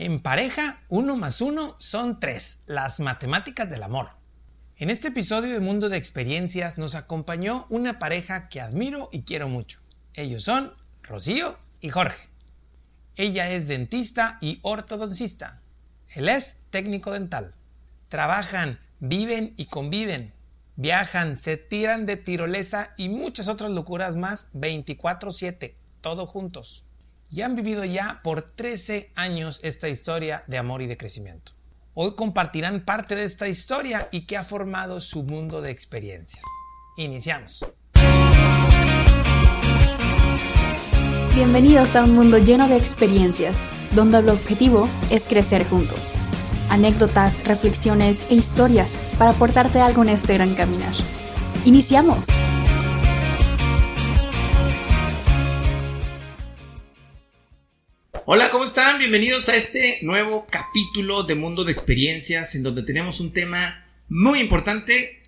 En pareja, uno más uno son tres, las matemáticas del amor. En este episodio de Mundo de Experiencias nos acompañó una pareja que admiro y quiero mucho. Ellos son Rocío y Jorge. Ella es dentista y ortodoncista. Él es técnico dental. Trabajan, viven y conviven. Viajan, se tiran de tirolesa y muchas otras locuras más 24/7, todos juntos y han vivido ya por 13 años esta historia de amor y de crecimiento. Hoy compartirán parte de esta historia y que ha formado su mundo de experiencias. Iniciamos. Bienvenidos a un mundo lleno de experiencias, donde el objetivo es crecer juntos. Anécdotas, reflexiones e historias para aportarte algo en este gran caminar. ¡Iniciamos! Hola, ¿cómo están? Bienvenidos a este nuevo capítulo de Mundo de Experiencias en donde tenemos un tema muy importante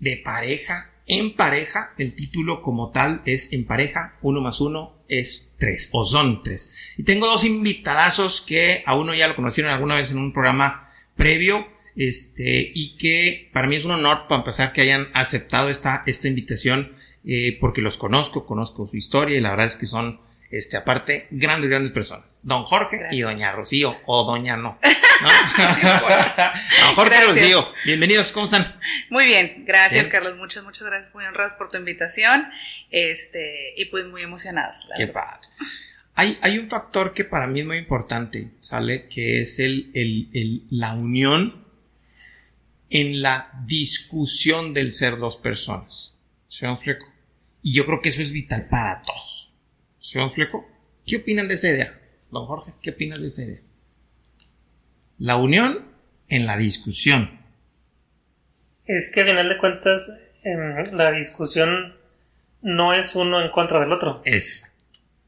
de pareja. En pareja, el título como tal es En pareja, uno más uno es tres, o son tres. Y tengo dos invitadazos que a uno ya lo conocieron alguna vez en un programa previo, este, y que para mí es un honor para empezar que hayan aceptado esta, esta invitación, eh, porque los conozco, conozco su historia y la verdad es que son este, aparte, grandes, grandes personas. Don Jorge y Doña Rocío, o Doña no. Don Jorge y Rocío, bienvenidos, ¿cómo están? Muy bien, gracias Carlos, muchas, muchas gracias, muy honrados por tu invitación, este, y pues muy emocionados. Qué padre. Hay, hay un factor que para mí es muy importante, ¿sale? Que es el, el, el, la unión en la discusión del ser dos personas. ¿Se me explico? Y yo creo que eso es vital para todos. ¿Qué opinan de esa idea? Don Jorge, ¿qué opinan de esa idea? La unión en la discusión. Es que a final de cuentas, en la discusión no es uno en contra del otro. Es.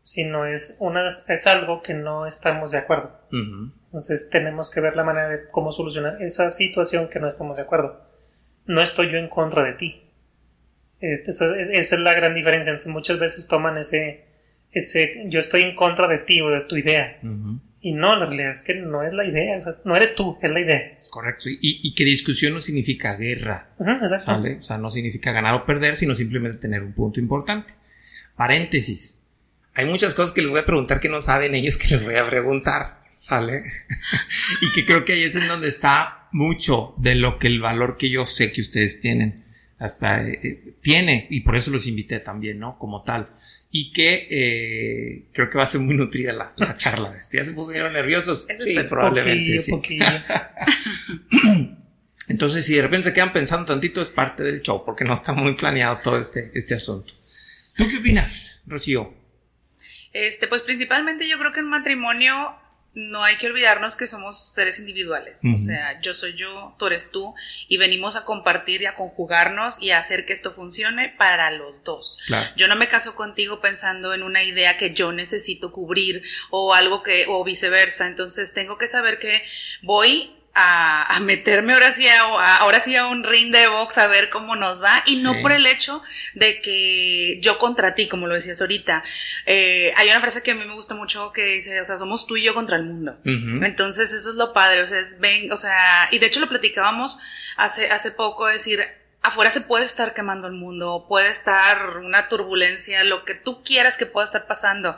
Sino es, una, es algo que no estamos de acuerdo. Entonces tenemos que ver la manera de cómo solucionar esa situación que no estamos de acuerdo. No estoy yo en contra de ti. Esa es la gran diferencia. Entonces muchas veces toman ese, ese, yo estoy en contra de ti o de tu idea. Y no, la realidad es que no es la idea, o sea, no eres tú, es la idea. Correcto, y, y que discusión no significa guerra. exacto. ¿sale? O sea, no significa ganar o perder, sino simplemente tener un punto importante. Paréntesis. Hay muchas cosas que les voy a preguntar que no saben ellos que les voy a preguntar, ¿sale? y que creo que ahí es en donde está mucho de lo que el valor que yo sé que ustedes tienen, hasta eh, eh, tiene, y por eso los invité también, ¿no? Como tal y que eh, creo que va a ser muy nutrida la, charla. ¿Ya se pusieron nerviosos? sí, probablemente sí. Entonces, si de repente se quedan pensando tantito, es parte del show, porque no está muy planeado todo este, este asunto. ¿Tú qué opinas, Rocío? Este, pues principalmente yo creo que en matrimonio no hay que olvidarnos que somos seres individuales. O sea, yo soy yo, tú eres tú, y venimos a compartir y a conjugarnos y a hacer que esto funcione para los dos. Yo no me caso contigo pensando en una idea que yo necesito cubrir o algo que, o viceversa. Entonces tengo que saber que voy a, meterme ahora sí a, ahora sí a un ring de box a ver cómo nos va y no por el hecho de que yo contra ti, como lo decías ahorita. Eh, hay una frase que a mí me gusta mucho que dice, o sea, somos tú y yo contra el mundo. Entonces eso es lo padre, o sea, es ven, o sea, y de hecho lo platicábamos hace, hace poco, decir, afuera se puede estar quemando el mundo, puede estar una turbulencia, lo que tú quieras que pueda estar pasando,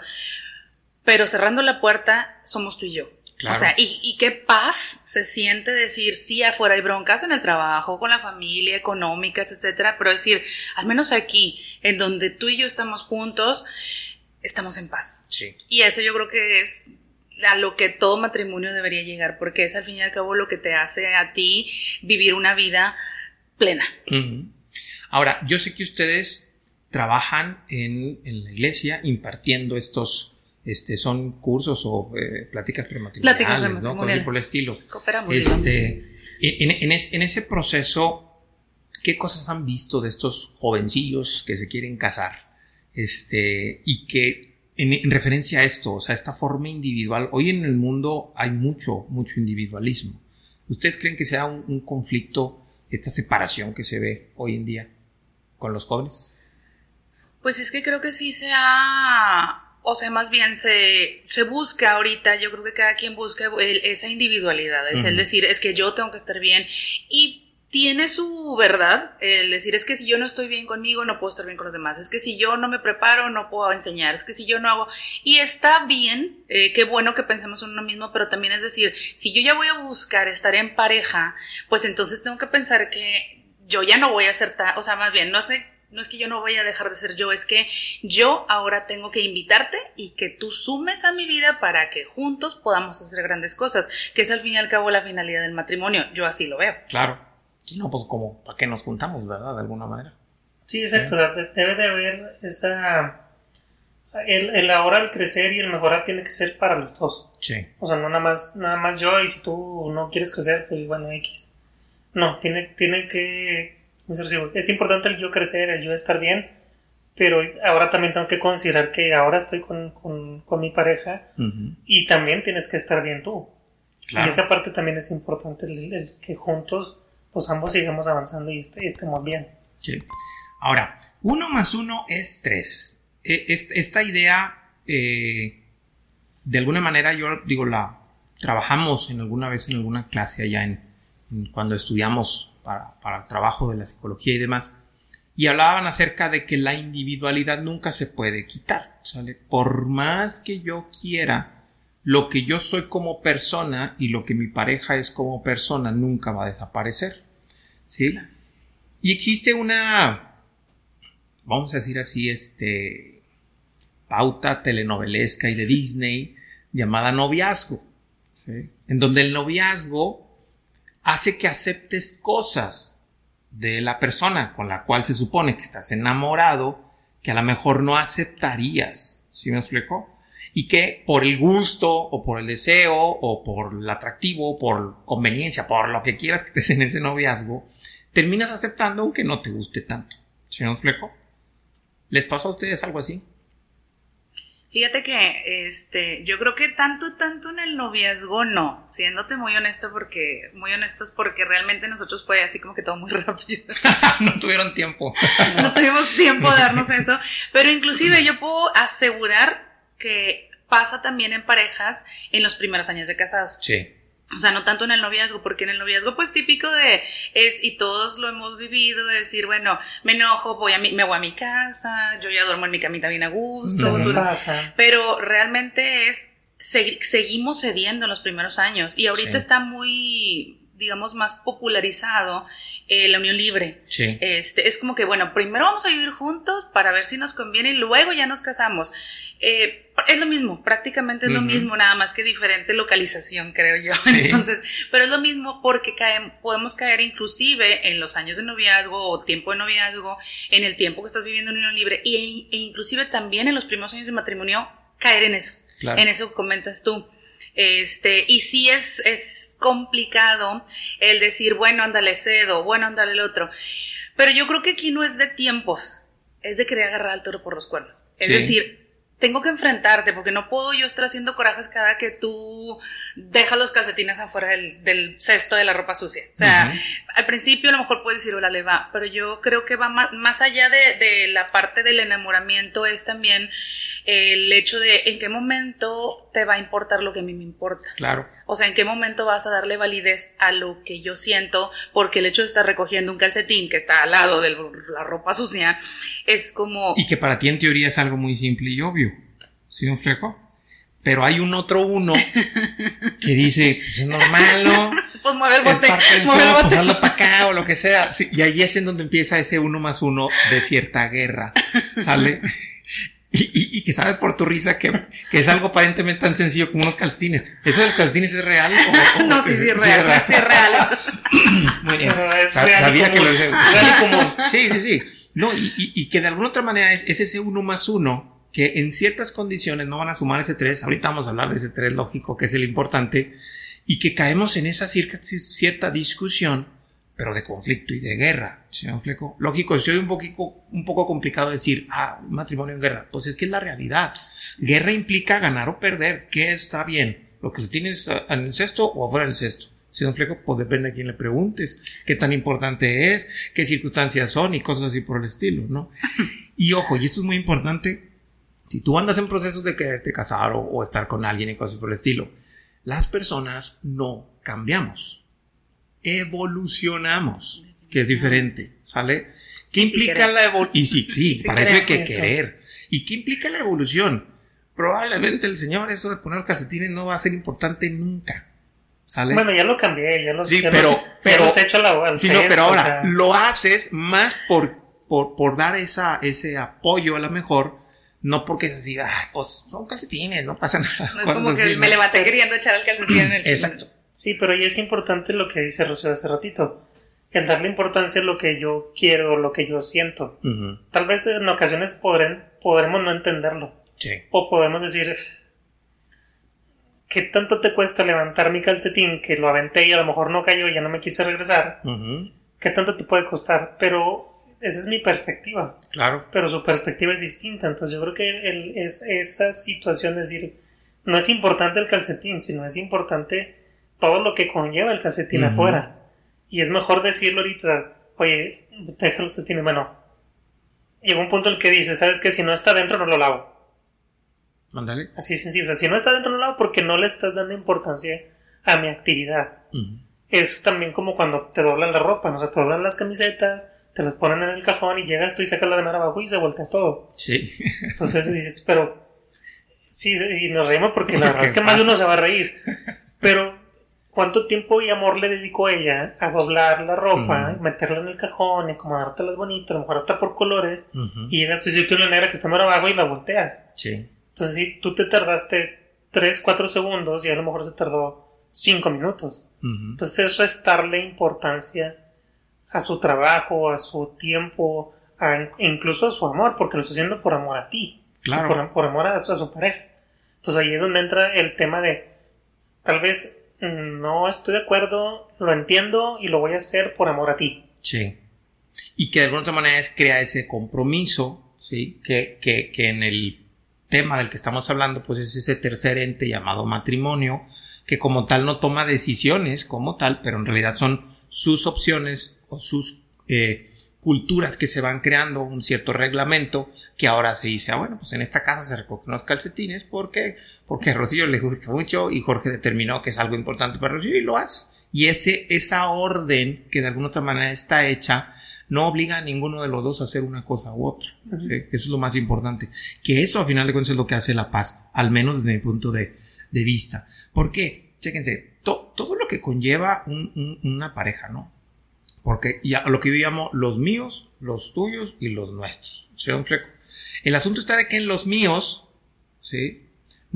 pero cerrando la puerta somos tú y yo. O sea, y, qué paz se siente decir, sí, afuera hay broncas en el trabajo, con la familia, económicas, etcétera, pero decir, al menos aquí, en donde tú y yo estamos juntos, estamos en paz. Sí. Y eso yo creo que es a lo que todo matrimonio debería llegar, porque es al fin y al cabo lo que te hace a ti vivir una vida plena. Ahora, yo sé que ustedes trabajan en, en la iglesia impartiendo estos este, son cursos o eh, pláticas prematrimoniales, ¿no? Por el estilo. este, en, en, ese proceso, ¿qué cosas han visto de estos jovencillos que se quieren casar? Este, y que en, referencia a esto, o sea, esta forma individual, hoy en el mundo hay mucho, mucho individualismo. ¿Ustedes creen que sea un, un conflicto, esta separación que se ve hoy en día con los jóvenes? Pues es que creo que sí se ha O sea, más bien se, se busca ahorita, yo creo que cada quien busca esa individualidad, es el decir, es que yo tengo que estar bien y tiene su verdad, el decir es que si yo no estoy bien conmigo, no puedo estar bien con los demás, es que si yo no me preparo, no puedo enseñar, es que si yo no hago, y está bien, eh, qué bueno que pensemos en uno mismo, pero también es decir, si yo ya voy a buscar estar en pareja, pues entonces tengo que pensar que yo ya no voy a ser tan, o sea, más bien, no es, no es que yo no voy a dejar de ser yo, es que yo ahora tengo que invitarte y que tú sumes a mi vida para que juntos podamos hacer grandes cosas, que es al fin y al cabo la finalidad del matrimonio, yo así lo veo. Claro. Sí, no, pues como, ¿para qué nos juntamos, verdad? De alguna manera. Sí, exacto. Debe de haber esa... El, el, ahora el crecer y el mejorar tiene que ser para los dos. Sí. O sea, no nada más, nada más yo y si tú no quieres crecer, pues bueno, X. No, tiene, tiene que... Es importante el yo crecer, el yo estar bien, pero ahora también tengo que considerar que ahora estoy con, con, con mi pareja y también tienes que estar bien tú. Claro. Y esa parte también es importante, el que juntos pues ambos sigamos avanzando y estemos bien. Sí. Ahora, uno más uno es tres. E, esta idea, eh, de alguna manera, yo digo, la trabajamos en alguna vez en alguna clase allá en, cuando estudiamos para, el trabajo de la psicología y demás. Y hablaban acerca de que la individualidad nunca se puede quitar. Por más que yo quiera, lo que yo soy como persona y lo que mi pareja es como persona nunca va a desaparecer. ¿sí? Y existe una, vamos a decir así, este, pauta telenovelesca y de Disney llamada noviazgo, en donde el noviazgo hace que aceptes cosas de la persona con la cual se supone que estás enamorado que a lo mejor no aceptarías, ¿sí me explico? Y que por el gusto o por el deseo o por el atractivo, por conveniencia, por lo que quieras que estés en ese noviazgo, terminas aceptando aunque no te guste tanto. ¿Sí me explico? ¿Les pasó a ustedes algo así? Fíjate que este, yo creo que tanto, tanto en el noviazgo no, siéndote muy honesto porque, muy honestos porque realmente nosotros fue así como que todo muy rápido. no tuvieron tiempo. no tuvimos tiempo de darnos eso, pero inclusive yo puedo asegurar que pasa también en parejas en los primeros años de casados. Sí. O sea, no tanto en el noviazgo, porque en el noviazgo, pues típico de es, y todos lo hemos vivido, de decir, bueno, me enojo, voy a mi, me voy a mi casa, yo ya duermo en mi camita bien a gusto. Pero realmente es, seguimos cediendo en los primeros años. Y ahorita está muy, digamos, más popularizado eh, la unión libre. Sí. Este, es como que, bueno, primero vamos a vivir juntos para ver si nos conviene y luego ya nos casamos. Eh, es lo mismo, prácticamente es lo mismo, nada más que diferente localización, creo yo. Entonces, pero es lo mismo porque podemos caer inclusive en los años de noviazgo o tiempo de noviazgo, en el tiempo que estás viviendo en unión libre y, e inclusive también en los primeros años de matrimonio caer en eso. En eso comentas tú. Este, y sí es, es complicado el decir, bueno, ándale cedo, bueno, ándale el otro. Pero yo creo que aquí no es de tiempos, es de querer agarrar al toro por los cuernos. Es decir, tengo que enfrentarte porque no puedo yo estar haciendo corajes cada que tú dejas los calcetines afuera del, cesto de la ropa sucia. O sea, al principio a lo mejor puedes decir, hola, le va, pero yo creo que va más, allá de, de, la parte del enamoramiento es también el hecho de en qué momento te va a importar lo que a mí me importa. Claro. O sea, en qué momento vas a darle validez a lo que yo siento, porque el hecho de estar recogiendo un calcetín que está al lado de la ropa sucia es como... Y que para ti en teoría es algo muy simple y obvio. ¿Sí un fleco? Pero hay un otro uno que dice, pues es normal, ¿no? pues mueve el bote, mueve el bote. Pues para acá o lo que sea. y ahí es en donde empieza ese uno más uno de cierta guerra. ¿Sale? Y, que sabes por tu risa que, es algo aparentemente tan sencillo como unos calcetines. ¿Eso de los calcetines es real? no, sí, sí, es real. Sí, es real. Muy bien. sabía que lo es real común. Sí, sí, sí. No, y, que de alguna otra manera es, ese uno más uno que en ciertas condiciones no van a sumar ese tres. Ahorita vamos a hablar de ese tres lógico, que es el importante. Y que caemos en esa cierta, cierta discusión pero de conflicto y de guerra. Señor Fleco, lógico, soy un poquito, un poco complicado decir, ah, matrimonio en guerra. Pues es que es la realidad. Guerra implica ganar o perder. ¿Qué está bien? ¿Lo que tienes en el cesto o afuera del cesto? Señor Fleco, pues depende de quién le preguntes, qué tan importante es, qué circunstancias son y cosas así por el estilo, ¿no? Y ojo, y esto es muy importante, Si tú andas en procesos de quererte casar o, estar con alguien y cosas por el estilo, las personas no cambiamos. Evolucionamos, que es diferente, ¿sale? ¿Qué implica la evolución? Y sí, sí, parece que querer. ¿Y qué implica la evolución? Probablemente el señor, eso de poner calcetines no va a ser importante nunca. ¿Sale? Bueno, ya lo cambié, ya lo Sí, pero, pero, he hecho la sí, no, pero ahora lo haces más por, por, por dar esa, ese apoyo a lo mejor no porque se diga, pues son calcetines, no pasa nada. No es como que me levanté queriendo echar el calcetín en el Exacto. Sí, pero ahí es importante lo que dice Rocío hace ratito. El darle importancia a lo que yo quiero, lo que yo siento. Tal vez en ocasiones podremos no entenderlo. Sí. O podemos decir, ¿qué tanto te cuesta levantar mi calcetín que lo aventé y a lo mejor no cayó y ya no me quise regresar? ¿Qué tanto te puede costar? Pero esa es mi perspectiva. Claro. Pero su perspectiva es distinta. Entonces yo creo que el, es, esa situación, es decir, no es importante el calcetín, sino es importante todo lo que conlleva el calcetín afuera. Y es mejor decirlo ahorita, oye, deja los calcetines. Bueno, llega un punto en el que dice, ¿sabes qué? Si no está dentro, no lo lavo. Mándale. Así es sencillo. O sea, si no está dentro, no lo lavo porque no le estás dando importancia a mi actividad. Es también como cuando te doblan la ropa, ¿no? O sea, te doblan las camisetas, te las ponen en el cajón y llegas tú y sacas la de mar abajo y se voltea todo. Sí. Entonces dices, pero. Sí, y nos reímos porque la verdad es que más de uno se va a reír. Pero, ¿cuánto tiempo y amor le dedicó ella a doblar la ropa, meterla en el cajón, acomodártelas bonito, a lo mejor hasta por colores, y llegas tú que una negra que está mar abajo y la volteas? Sí. Entonces, si tú te tardaste 3, 4 segundos y a lo mejor se tardó 5 minutos. Entonces, es restarle importancia a su trabajo, a su tiempo, incluso a su amor, porque lo está haciendo por amor a ti, claro. por, amor a, su pareja. Entonces ahí es donde entra el tema de, tal vez no estoy de acuerdo, lo entiendo y lo voy a hacer por amor a ti. Sí. Y que de alguna manera es crea ese compromiso, ¿sí? Que, que, que en el tema del que estamos hablando, pues es ese tercer ente llamado matrimonio, que como tal no toma decisiones como tal, pero en realidad son sus opciones o sus eh, culturas que se van creando, un cierto reglamento que ahora se dice, ah, bueno, pues en esta casa se recogen los calcetines porque, porque a Rocío le gusta mucho y Jorge determinó que es algo importante para Rocío y lo hace. Y ese, esa orden que de alguna otra manera está hecha, no obliga a ninguno de los dos a hacer una cosa u otra. Eso es lo más importante. Que eso, a final de cuentas, es lo que hace la paz, al menos desde mi punto de, de vista. ¿Por qué? Chéquense, todo lo que conlleva una pareja, ¿no? Porque ya lo que yo llamo los míos, los tuyos y los nuestros. ¿Sí? Un fleco. El asunto está de que en los míos, ¿sí?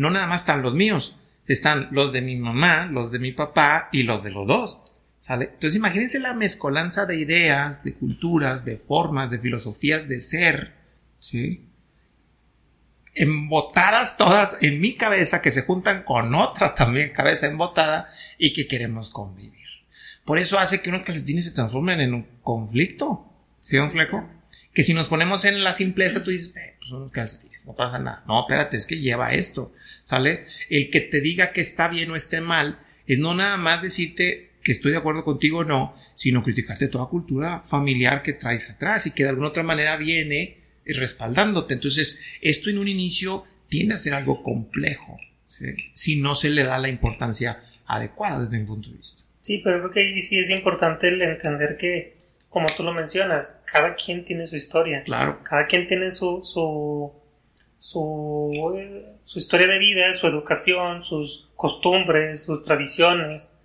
No nada más están los míos, están los de mi mamá, los de mi papá y los de los dos. ¿Sale? Entonces imagínense la mezcolanza de ideas, de culturas, de formas, de filosofías de ser, ¿sí? embotadas todas en mi cabeza que se juntan con otra también cabeza embotada y que queremos convivir. Por eso hace que unos calcetines se transformen en un conflicto. ¿Sí, un fleco? Que si nos ponemos en la simpleza, tú dices, eh, pues son calcetines, no pasa nada. No, espérate, es que lleva esto, ¿sale? El que te diga que está bien o esté mal, es no nada más decirte que estoy de acuerdo contigo o no, sino criticarte toda cultura familiar que traes atrás y que de alguna otra manera viene respaldándote. Entonces, esto en un inicio tiende a ser algo complejo, si no se le da la importancia adecuada desde mi punto de vista. Sí, pero creo que ahí sí es importante el entender que, como tú lo mencionas, cada quien tiene su historia. Claro. Cada quien tiene su, su, su, su historia de vida, su educación, sus costumbres, sus tradiciones.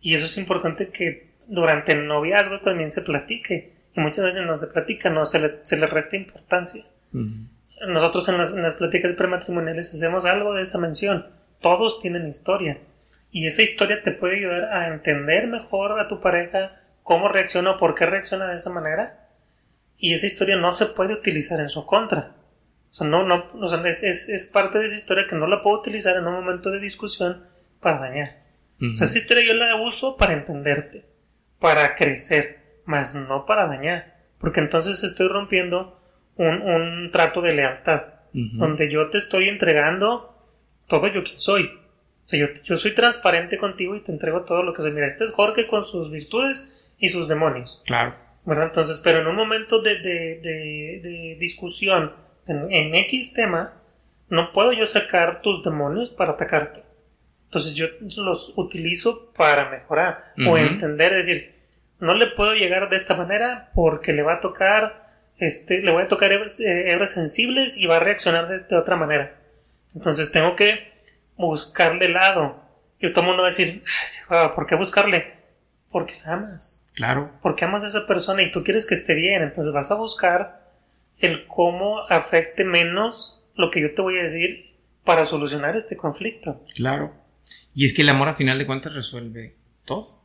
Y eso es importante que durante el noviazgo también se platique y muchas veces no se platica, no se le, se le resta importancia. Nosotros en las, en las pláticas prematrimoniales hacemos algo de esa mención. Todos tienen historia. Y esa historia te puede ayudar a entender mejor a tu pareja cómo reacciona o por qué reacciona de esa manera. Y esa historia no se puede utilizar en su contra. O sea, no, no, o sea, es, es, es, parte de esa historia que no la puedo utilizar en un momento de discusión para dañar. O sea, esa historia yo la uso para entenderte, para crecer más no para dañar, porque entonces estoy rompiendo un, un trato de lealtad, donde yo te estoy entregando todo yo que soy. O sea, yo, yo, soy transparente contigo y te entrego todo lo que soy. Mira, este es Jorge con sus virtudes y sus demonios. Claro. ¿Verdad? Entonces, pero en un momento de, de, de, discusión en, en, X tema, no puedo yo sacar tus demonios para atacarte. Entonces yo los utilizo para mejorar o entender, es decir, no le puedo llegar de esta manera porque le va a tocar, este, le voy a tocar hebras, eh, sensibles y va a reaccionar de, otra manera. Entonces tengo que buscarle el lado. Y todo el mundo va a decir, ¿por qué buscarle? Porque la amas. Claro. Porque amas a esa persona y tú quieres que esté bien. Entonces vas a buscar el cómo afecte menos lo que yo te voy a decir para solucionar este conflicto. Claro. Y es que el amor a final de cuentas resuelve todo.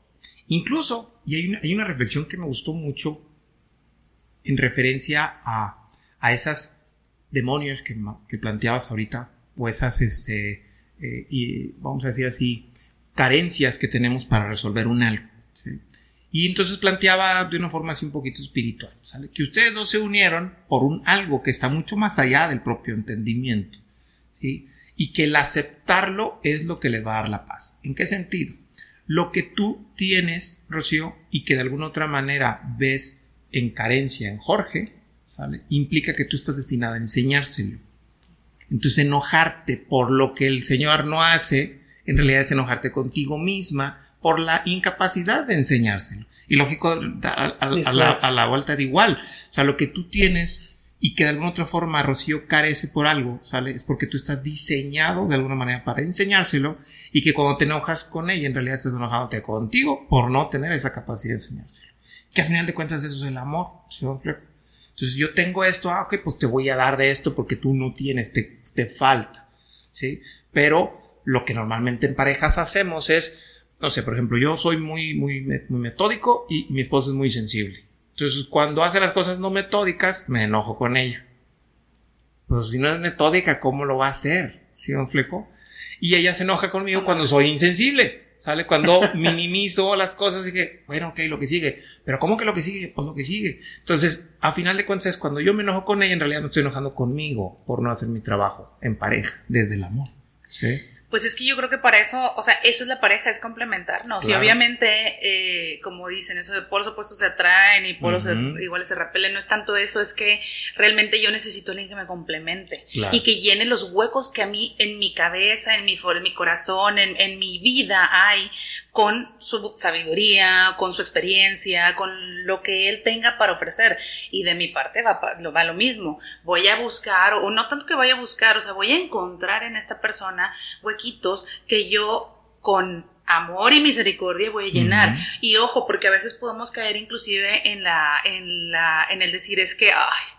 Incluso, y hay una, hay una reflexión que me gustó mucho en referencia a, a esas demonios que, que, planteabas ahorita, o esas, este, eh, y vamos a decir así, carencias que tenemos para resolver un algo. Y entonces planteaba de una forma así un poquito espiritual, ¿sale? Que ustedes dos se unieron por un algo que está mucho más allá del propio entendimiento, ¿sí? Y que el aceptarlo es lo que le va a dar la paz. ¿En qué sentido? Lo que tú tienes, Rocío, y que de alguna otra manera ves en carencia en Jorge, ¿sale? Implica que tú estás destinada a enseñárselo. Entonces enojarte por lo que el Señor no hace, en realidad es enojarte contigo misma por la incapacidad de enseñárselo. Y lógico, a, la, vuelta de igual. O sea, lo que tú tienes y que de alguna otra forma Rocío carece por algo, ¿sale? Es porque tú estás diseñado de alguna manera para enseñárselo y que cuando te enojas con ella, en realidad estás enojándote contigo por no tener esa capacidad de enseñárselo. Que a final de cuentas eso es el amor, ¿sí? Entonces yo tengo esto, ah, ok, pues te voy a dar de esto porque tú no tienes, te, te falta, ¿sí? Pero lo que normalmente en parejas hacemos es, no sé, por ejemplo, yo soy muy, muy, metódico y mi esposa es muy sensible. Entonces, cuando hace las cosas no metódicas, me enojo con ella. Pues si no es metódica, ¿cómo lo va a hacer? ¿Sí me fleco? Y ella se enoja conmigo cuando soy insensible. ¿Sale? Cuando minimizo las cosas y que, bueno, ok, lo que sigue. Pero ¿cómo que lo que sigue? Pues lo que sigue. Entonces, a final de cuentas, cuando yo me enojo con ella, en realidad me estoy enojando conmigo por no hacer mi trabajo en pareja, desde el amor. ¿Sí? Pues es que yo creo que para eso, o sea, eso es la pareja, es complementarnos. Y obviamente, eh, como dicen, eso de polos opuestos se atraen y polos iguales se repelen, no es tanto eso, es que realmente yo necesito a alguien que me complemente y que llene los huecos que a mí en mi cabeza, en mi, en mi corazón, en, en mi vida hay, con su sabiduría, con su experiencia, con lo que él tenga para ofrecer. Y de mi parte va, va lo mismo. Voy a buscar, o no tanto que vaya a buscar, o sea, voy a encontrar en esta persona huequitos que yo con amor y misericordia voy a llenar. Y ojo, porque a veces podemos caer inclusive en la, en la, en el decir es que, ay,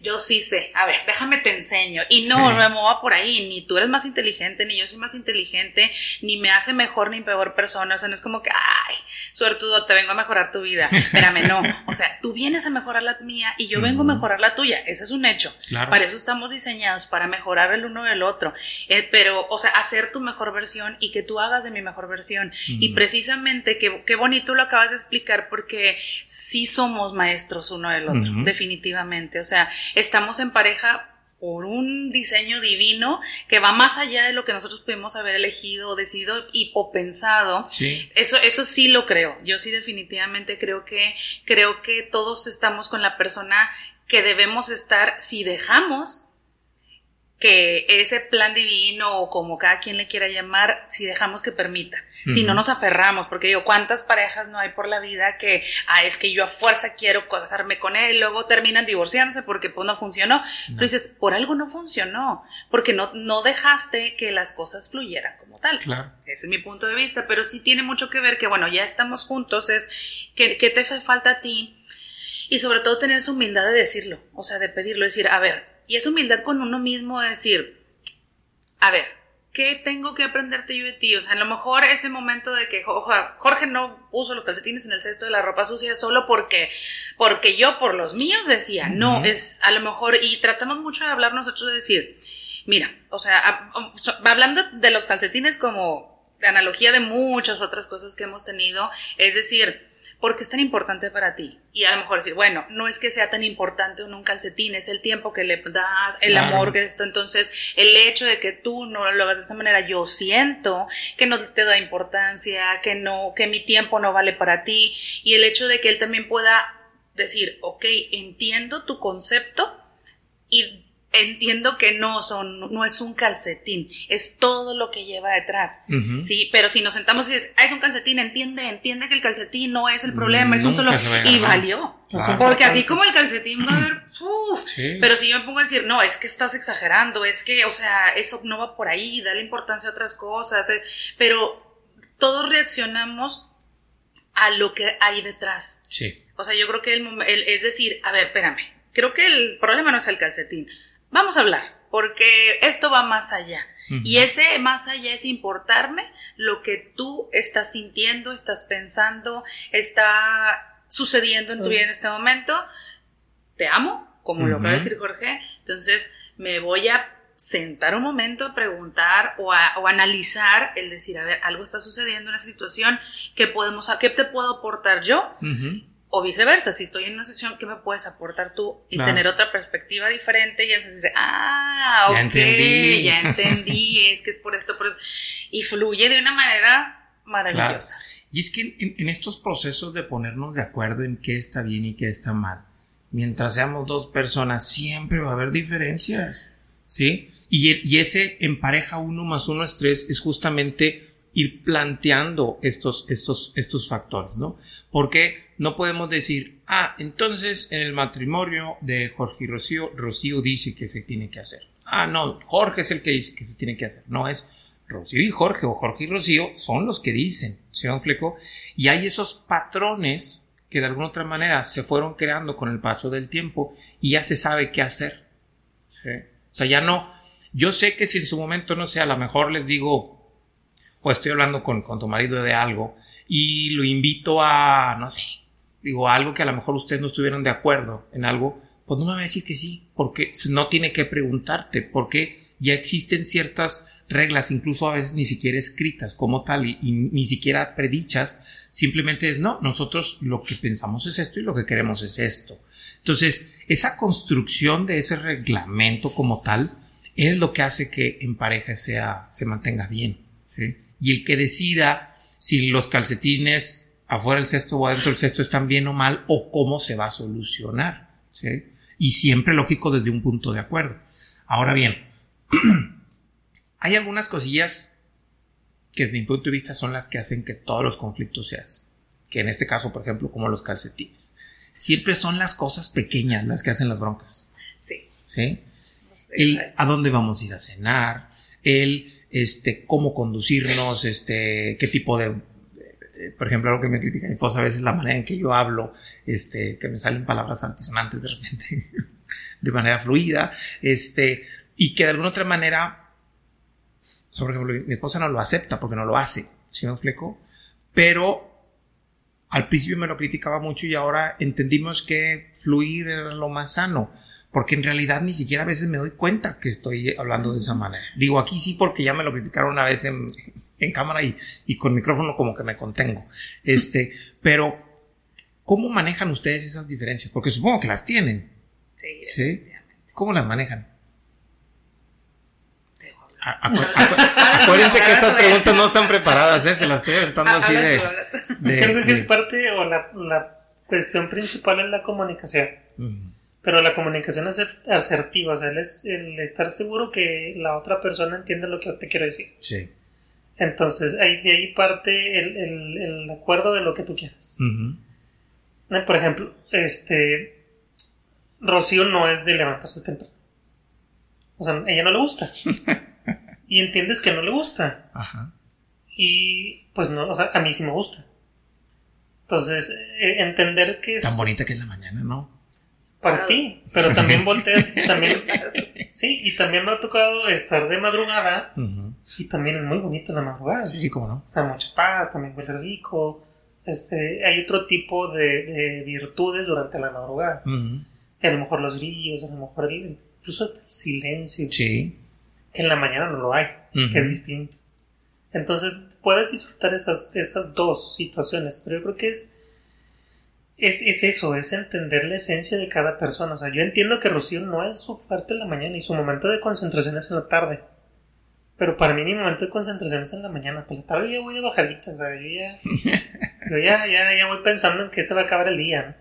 yo sí sé, a ver, déjame te enseño. Y no, no me mueva por ahí, ni tú eres más inteligente, ni yo soy más inteligente, ni me hace mejor ni peor persona. O sea, no es como que, ay, suertudo, te vengo a mejorar tu vida. Espérame, no. O sea, tú vienes a mejorar la mía y yo vengo a mejorar la tuya. Ese es un hecho. Para eso estamos diseñados, para mejorar el uno del otro. Eh, pero, o sea, hacer tu mejor versión y que tú hagas de mi mejor versión. Y precisamente, qué, qué bonito lo acabas de explicar, porque sí somos maestros uno del otro, definitivamente. O sea, estamos en pareja por un diseño divino que va más allá de lo que nosotros pudimos haber elegido o decidido y o pensado. Sí. Eso, eso sí lo creo. Yo sí definitivamente creo que, creo que todos estamos con la persona que debemos estar si dejamos que ese plan divino o como cada quien le quiera llamar, si dejamos que permita, si no nos aferramos, porque digo, ¿cuántas parejas no hay por la vida que, ah, es que yo a fuerza quiero casarme con él, luego terminan divorciándose porque pues no funcionó? Pero dices, por algo no funcionó, porque no, no dejaste que las cosas fluyeran como tal. Claro. Ese es mi punto de vista, pero sí tiene mucho que ver que, bueno, ya estamos juntos, es que, ¿qué te falta a ti? Y sobre todo tener esa humildad de decirlo, o sea, de pedirlo, decir, a ver, y es humildad con uno mismo decir, a ver, ¿qué tengo que aprenderte yo de ti? O sea, a lo mejor ese momento de que Jorge no puso los calcetines en el cesto de la ropa sucia solo porque, porque yo por los míos decía, no, es a lo mejor, y tratamos mucho de hablar nosotros de decir, mira, o sea, hablando de los calcetines como analogía de muchas otras cosas que hemos tenido, es decir, ¿por qué es tan importante para ti? Y a lo mejor decir, bueno, no es que sea tan importante un calcetín, es el tiempo que le das, el amor que esto. Entonces, el hecho de que tú no lo hagas de esa manera, yo siento que no te da importancia, que no, que mi tiempo no vale para ti. Y el hecho de que él también pueda decir, ok, entiendo tu concepto y entiendo que no son, no es un calcetín, es todo lo que lleva detrás. Sí, pero si nos sentamos y decimos, ah, es un calcetín, entiende, entiende que el calcetín no es el problema, es un solo. Y valió. Porque así como el calcetín va a haber, pero si yo me pongo a decir, no, es que estás exagerando, es que, o sea, eso no va por ahí, dale importancia a otras cosas, eh", pero todos reaccionamos a lo que hay detrás. Sí. O sea, yo creo que el, es decir, a ver, espérame, creo que el problema no es el calcetín vamos a hablar, porque esto va más allá. Y ese más allá es importarme lo que tú estás sintiendo, estás pensando, está sucediendo en tu vida en este momento. Te amo, como lo acaba de decir Jorge. Entonces me voy a sentar un momento a preguntar o a, analizar el decir, a ver, algo está sucediendo en esa situación, ¿qué, podemos, qué te puedo aportar yo? O viceversa, si estoy en una sesión, ¿qué me puedes aportar tú? Y tener otra perspectiva diferente y entonces dice, ah, ok, ya entendí, ya entendí es que es por esto, por eso. Y fluye de una manera maravillosa. Y es que en, estos procesos de ponernos de acuerdo en qué está bien y qué está mal, mientras seamos dos personas, siempre va a haber diferencias, ¿sí? Y, y ese en pareja uno más uno es tres es justamente ir planteando estos, estos, estos factores, ¿no? Porque no podemos decir, ah, entonces en el matrimonio de Jorge y Rocío, Rocío dice que se tiene que hacer. Ah, no, Jorge es el que dice que se tiene que hacer. No es Rocío y Jorge o Jorge y Rocío son los que dicen, ¿se me explicó? Y hay esos patrones que de alguna otra manera se fueron creando con el paso del tiempo y ya se sabe qué hacer. ¿sí? O sea, ya no, yo sé que si en su momento, no sé, a lo mejor les digo, o estoy hablando con, con tu marido de algo y lo invito a, no sé, digo, algo que a lo mejor ustedes no estuvieron de acuerdo en algo, pues no me va a decir que sí, porque no tiene que preguntarte, porque ya existen ciertas reglas, incluso a veces ni siquiera escritas como tal y, ni siquiera predichas, simplemente es no, nosotros lo que pensamos es esto y lo que queremos es esto. Entonces, esa construcción de ese reglamento como tal es lo que hace que en pareja sea, se mantenga bien, ¿sí? Y el que decida si los calcetines afuera del cesto o adentro del cesto están bien o mal o cómo se va a solucionar. ¿sí? Y siempre lógico desde un punto de acuerdo. Ahora bien, hay algunas cosillas que desde mi punto de vista son las que hacen que todos los conflictos se hacen. Que en este caso, por ejemplo, como los calcetines. Siempre son las cosas pequeñas las que hacen las broncas. Sí. ¿Sí? El a dónde vamos a ir a cenar, el este, cómo conducirnos, este, qué tipo de eh, por ejemplo, algo que me critica mi esposa a veces la manera en que yo hablo, este, que me salen palabras antisonantes de repente, de manera fluida, este, y que de alguna otra manera, por ejemplo, mi esposa no lo acepta porque no lo hace, ¿sí me explico? Pero al principio me lo criticaba mucho y ahora entendimos que fluir era lo más sano porque en realidad ni siquiera a veces me doy cuenta que estoy hablando de esa manera. Digo aquí sí porque ya me lo criticaron una vez en, en cámara y, y con micrófono como que me contengo. Este, pero, ¿cómo manejan ustedes esas diferencias? Porque supongo que las tienen. Sí, ¿sí? ¿Cómo las manejan? acuérdense que estas preguntas no están preparadas, ¿eh? se las estoy aventando así de, Creo que es parte o la, la, cuestión principal es la comunicación. Pero la comunicación es asertiva, o sea, el, el, estar seguro que la otra persona entiende lo que yo te quiero decir. Sí. Entonces, ahí, de ahí parte el, acuerdo de lo que tú quieras. Eh, por ejemplo, este. Rocío no es de levantarse temprano. O sea, a ella no le gusta. y entiendes que no le gusta. Ajá. Y pues no, o sea, a mí sí me gusta. Entonces, eh, entender que es. Tan bonita que es la mañana, ¿no? Para ti, pero también volteas, también, sí, y también me ha tocado estar de madrugada y también es muy bonito la madrugada. Sí, cómo no. Está mucha paz, también huele rico, este, hay otro tipo de, virtudes durante la madrugada. A lo mejor los grillos, a lo mejor incluso hasta el silencio. Sí. Que en la mañana no lo hay, que es distinto. Entonces, puedes disfrutar esas, esas dos situaciones, pero yo creo que es es, es, eso, es entender la esencia de cada persona. O sea, yo entiendo que Rocío no es su fuerte en la mañana y su momento de concentración es en la tarde. Pero para mí mi momento de concentración es en la mañana. Por la tarde ya voy de bajadita. O sea, yo ya, yo ya, ya, ya voy pensando en que se va a acabar el día.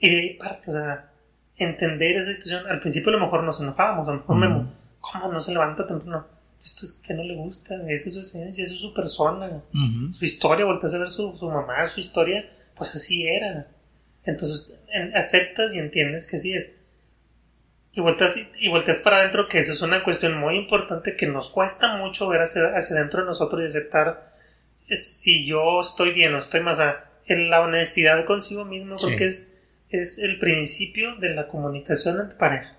Y de ahí parte, o sea, entender esa situación. Al principio a lo mejor nos enojábamos, a lo mejor Memo, ¿cómo no se levanta temprano? Esto es que no le gusta, esa es su esencia, esa es su persona, su historia, volteas a ver su, su mamá, su historia, pues así era. Entonces aceptas y entiendes que así es. Y vueltas, y vueltas para adentro, que eso es una cuestión muy importante que nos cuesta mucho ver hacia, hacia adentro de nosotros y aceptar si yo estoy bien o estoy más. En la honestidad consigo mismo, porque es, es el principio de la comunicación entre pareja.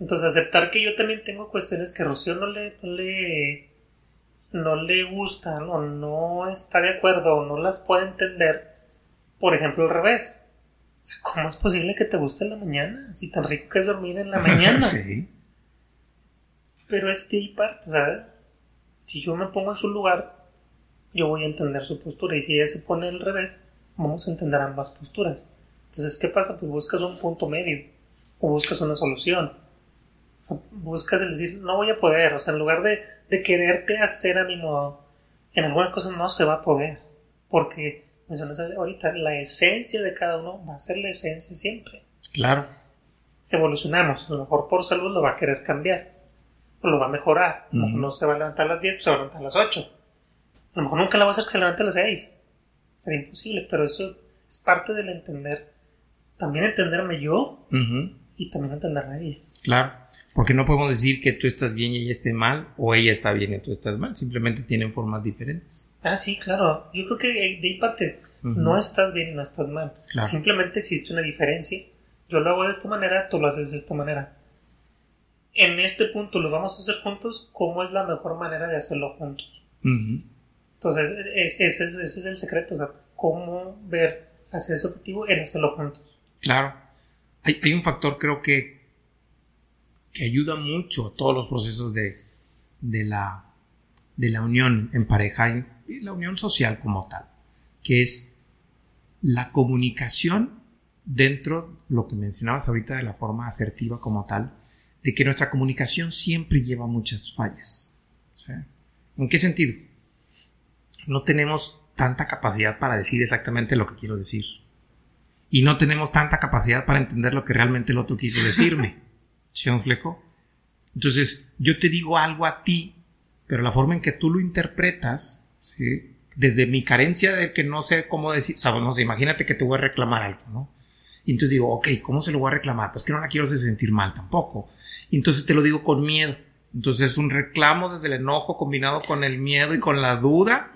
Entonces, aceptar que yo también tengo cuestiones que Rocío no le, no le, no le gustan o no está de acuerdo o no las puede entender. Por ejemplo, al revés. O sea, ¿cómo es posible que te guste en la mañana? Si tan rico que es dormir en la mañana. sí. Pero es de parte. O sea, si yo me pongo en su lugar, yo voy a entender su postura. Y si ella se pone al revés, vamos a entender ambas posturas. Entonces, ¿qué pasa? Pues buscas un punto medio o buscas una solución. O sea, buscas el decir, no voy a poder. O sea, en lugar de, de quererte hacer a mi modo, en algunas cosas no se va a poder. Porque, mencionas ahorita, la esencia de cada uno va a ser la esencia siempre. Claro. Evolucionamos. A lo mejor por salud lo va a querer cambiar. O lo va a mejorar. Lo mejor no se va a levantar a las 10, pues se va a levantar a las 8 a lo mejor nunca la va a hacer que se levante a las 6. Sería imposible, pero eso es parte del entender. También entenderme yo y también entenderla a ella. Claro, porque no podemos decir que tú estás bien y ella esté mal, o ella está bien y tú estás mal, simplemente tienen formas diferentes. Ah, sí, claro. Yo creo que de ahí parte. No estás bien y no estás mal. Simplemente existe una diferencia. Yo lo hago de esta manera, tú lo haces de esta manera. En este punto lo vamos a hacer juntos. ¿Cómo es la mejor manera de hacerlo juntos? Entonces, ese, es, el secreto, o sea, cómo ver hacia ese objetivo en hacerlo juntos. Claro. Hay, un factor, creo que, que ayuda mucho a todos los procesos de, de, la, de la unión en pareja y la unión social como tal, que es la comunicación dentro, lo que mencionabas ahorita de la forma asertiva como tal, de que nuestra comunicación siempre lleva muchas fallas. ¿En qué sentido? no tenemos tanta capacidad para decir exactamente lo que quiero decir. Y no tenemos tanta capacidad para entender lo que realmente el otro quiso decirme. ¿Sí, fleco? Entonces, yo te digo algo a ti, pero la forma en que tú lo interpretas, ¿sí? desde mi carencia de que no sé cómo decir, o sea, no sé, imagínate que te voy a reclamar algo, ¿no? Y entonces digo, ok, ¿cómo se lo voy a reclamar? Pues que no la quiero hacer sentir mal tampoco. Y entonces te lo digo con miedo. Entonces es un reclamo desde el enojo combinado con el miedo y con la duda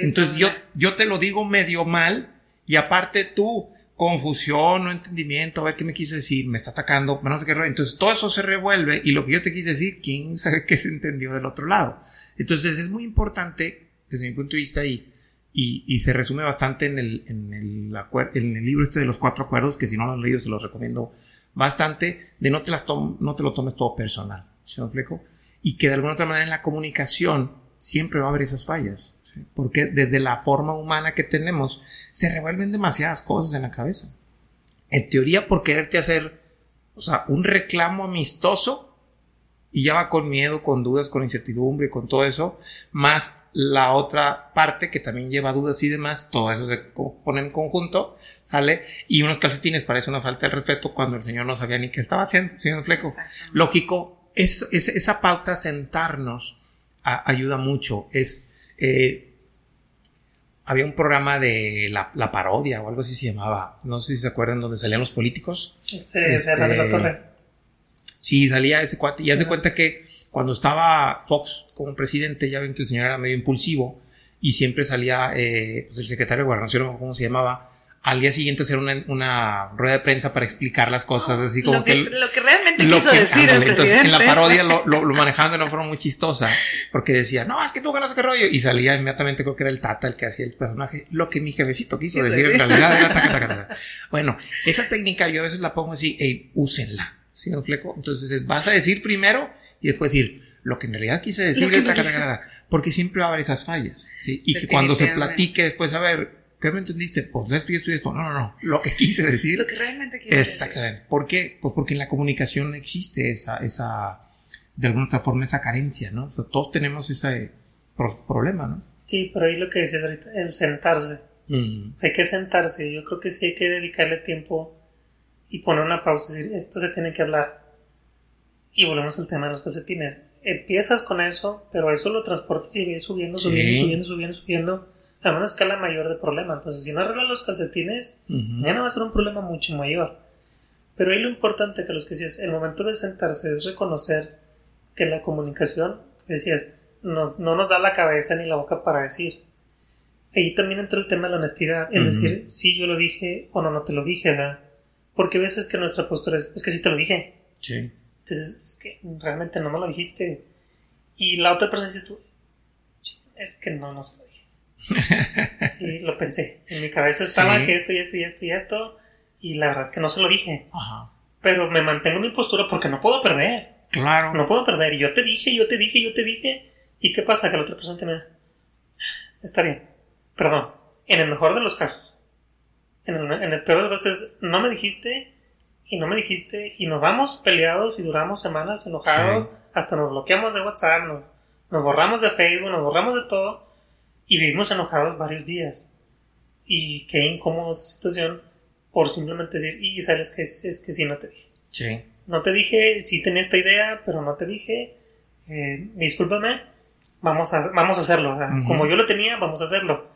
entonces yo, yo te lo digo medio mal y aparte tú, confusión, no entendimiento, a ver qué me quiso decir, me está atacando, no sé qué. Entonces todo eso se revuelve y lo que yo te quise decir, ¿quién sabe qué se entendió del otro lado? Entonces es muy importante, desde mi punto de vista, y, y, se resume bastante en el, en, el, en el libro este de los cuatro acuerdos, que si no lo han leído se los recomiendo bastante, de no te, las no te lo tomes todo personal, ¿se me explico? Y que de alguna otra manera en la comunicación siempre va a haber esas fallas porque desde la forma humana que tenemos se revuelven demasiadas cosas en la cabeza. En teoría, por quererte hacer, o sea, un reclamo amistoso y ya va con miedo, con dudas, con incertidumbre, con todo eso, más la otra parte que también lleva dudas y demás, todo eso se pone en conjunto, sale, y unos calcetines parece una falta de respeto cuando el señor no sabía ni qué estaba haciendo, señor Fleco. Lógico, es, esa pauta, sentarnos, ayuda mucho, es eh, había un programa de la, parodia o algo así se llamaba. No sé si se acuerdan donde salían los políticos. Este, este de la Torre. Sí, salía ese cuate. Y haz de cuenta que cuando estaba Fox como presidente, ya ven que el señor era medio impulsivo y siempre salía eh, pues el secretario de Gobernación, ¿cómo se llamaba? Al día siguiente hacer una, una, rueda de prensa para explicar las cosas, así como lo que, Lo que realmente quiso decir el Entonces, en la parodia lo, lo, manejaban de una forma muy chistosa, porque decía, no, es que tú ganas qué rollo, y salía inmediatamente, creo que era el Tata el que hacía el personaje, lo que mi jefecito quiso decir, en realidad era taca, taca, taca. Bueno, esa técnica yo a veces la pongo así, hey, úsenla, ¿sí me fleco? Entonces, vas a decir primero, y después decir, lo que en realidad quise decir es taca, taca, taca, porque siempre va a haber esas fallas, ¿sí? Y que cuando se platique después, a ver, ¿Qué me entendiste? Pues esto y esto y esto. No, no, no. Lo que quise decir. Lo que realmente quise Exactamente. ¿Por qué? Pues porque en la comunicación existe esa, esa, de alguna otra forma, esa carencia, ¿no? O sea, todos tenemos ese problema, ¿no? Sí, pero ahí lo que decías ahorita, el sentarse. Mm. O sea, hay que sentarse. Yo creo que sí hay que dedicarle tiempo y poner una pausa y decir, esto se tiene que hablar. Y volvemos al tema de los calcetines. Empiezas con eso, pero eso lo transportas y viene subiendo, subiendo, subiendo, subiendo, subiendo, a una escala mayor de problema. Entonces, si no arreglas los calcetines, ya no va a ser un problema mucho mayor. Pero ahí lo importante que los que decías, el momento de sentarse es reconocer que la comunicación, decías, no, no nos da la cabeza ni la boca para decir. Ahí también entra el tema de la honestidad, es decir, si yo lo dije o no, no te lo dije, ¿verdad? Porque a veces que nuestra postura es, es que sí te lo dije. Sí. Entonces, es que realmente no me lo dijiste. Y la otra persona dice tú, es que no, no se lo dije. Y lo pensé. En mi cabeza estaba que esto y esto y esto y esto. Y la verdad es que no se lo dije. Ajá. Pero me mantengo en mi postura porque no puedo perder. Claro. No puedo perder. Y yo te dije, yo te dije, yo te dije. ¿Y qué pasa? Que la otra persona tiene... Está bien. Perdón. En el mejor de los casos. En el, en el peor de los casos, no me dijiste y no me dijiste y nos vamos peleados y duramos semanas enojados. Hasta nos bloqueamos de WhatsApp, nos, nos borramos de Facebook, nos borramos de todo y vivimos enojados varios días. Y qué incómoda esa situación por simplemente decir, y sabes que es, es que sí, no te dije. Sí. No te dije, sí tenía esta idea, pero no te dije, eh, discúlpame, vamos a, vamos a hacerlo. Como yo lo tenía, vamos a hacerlo.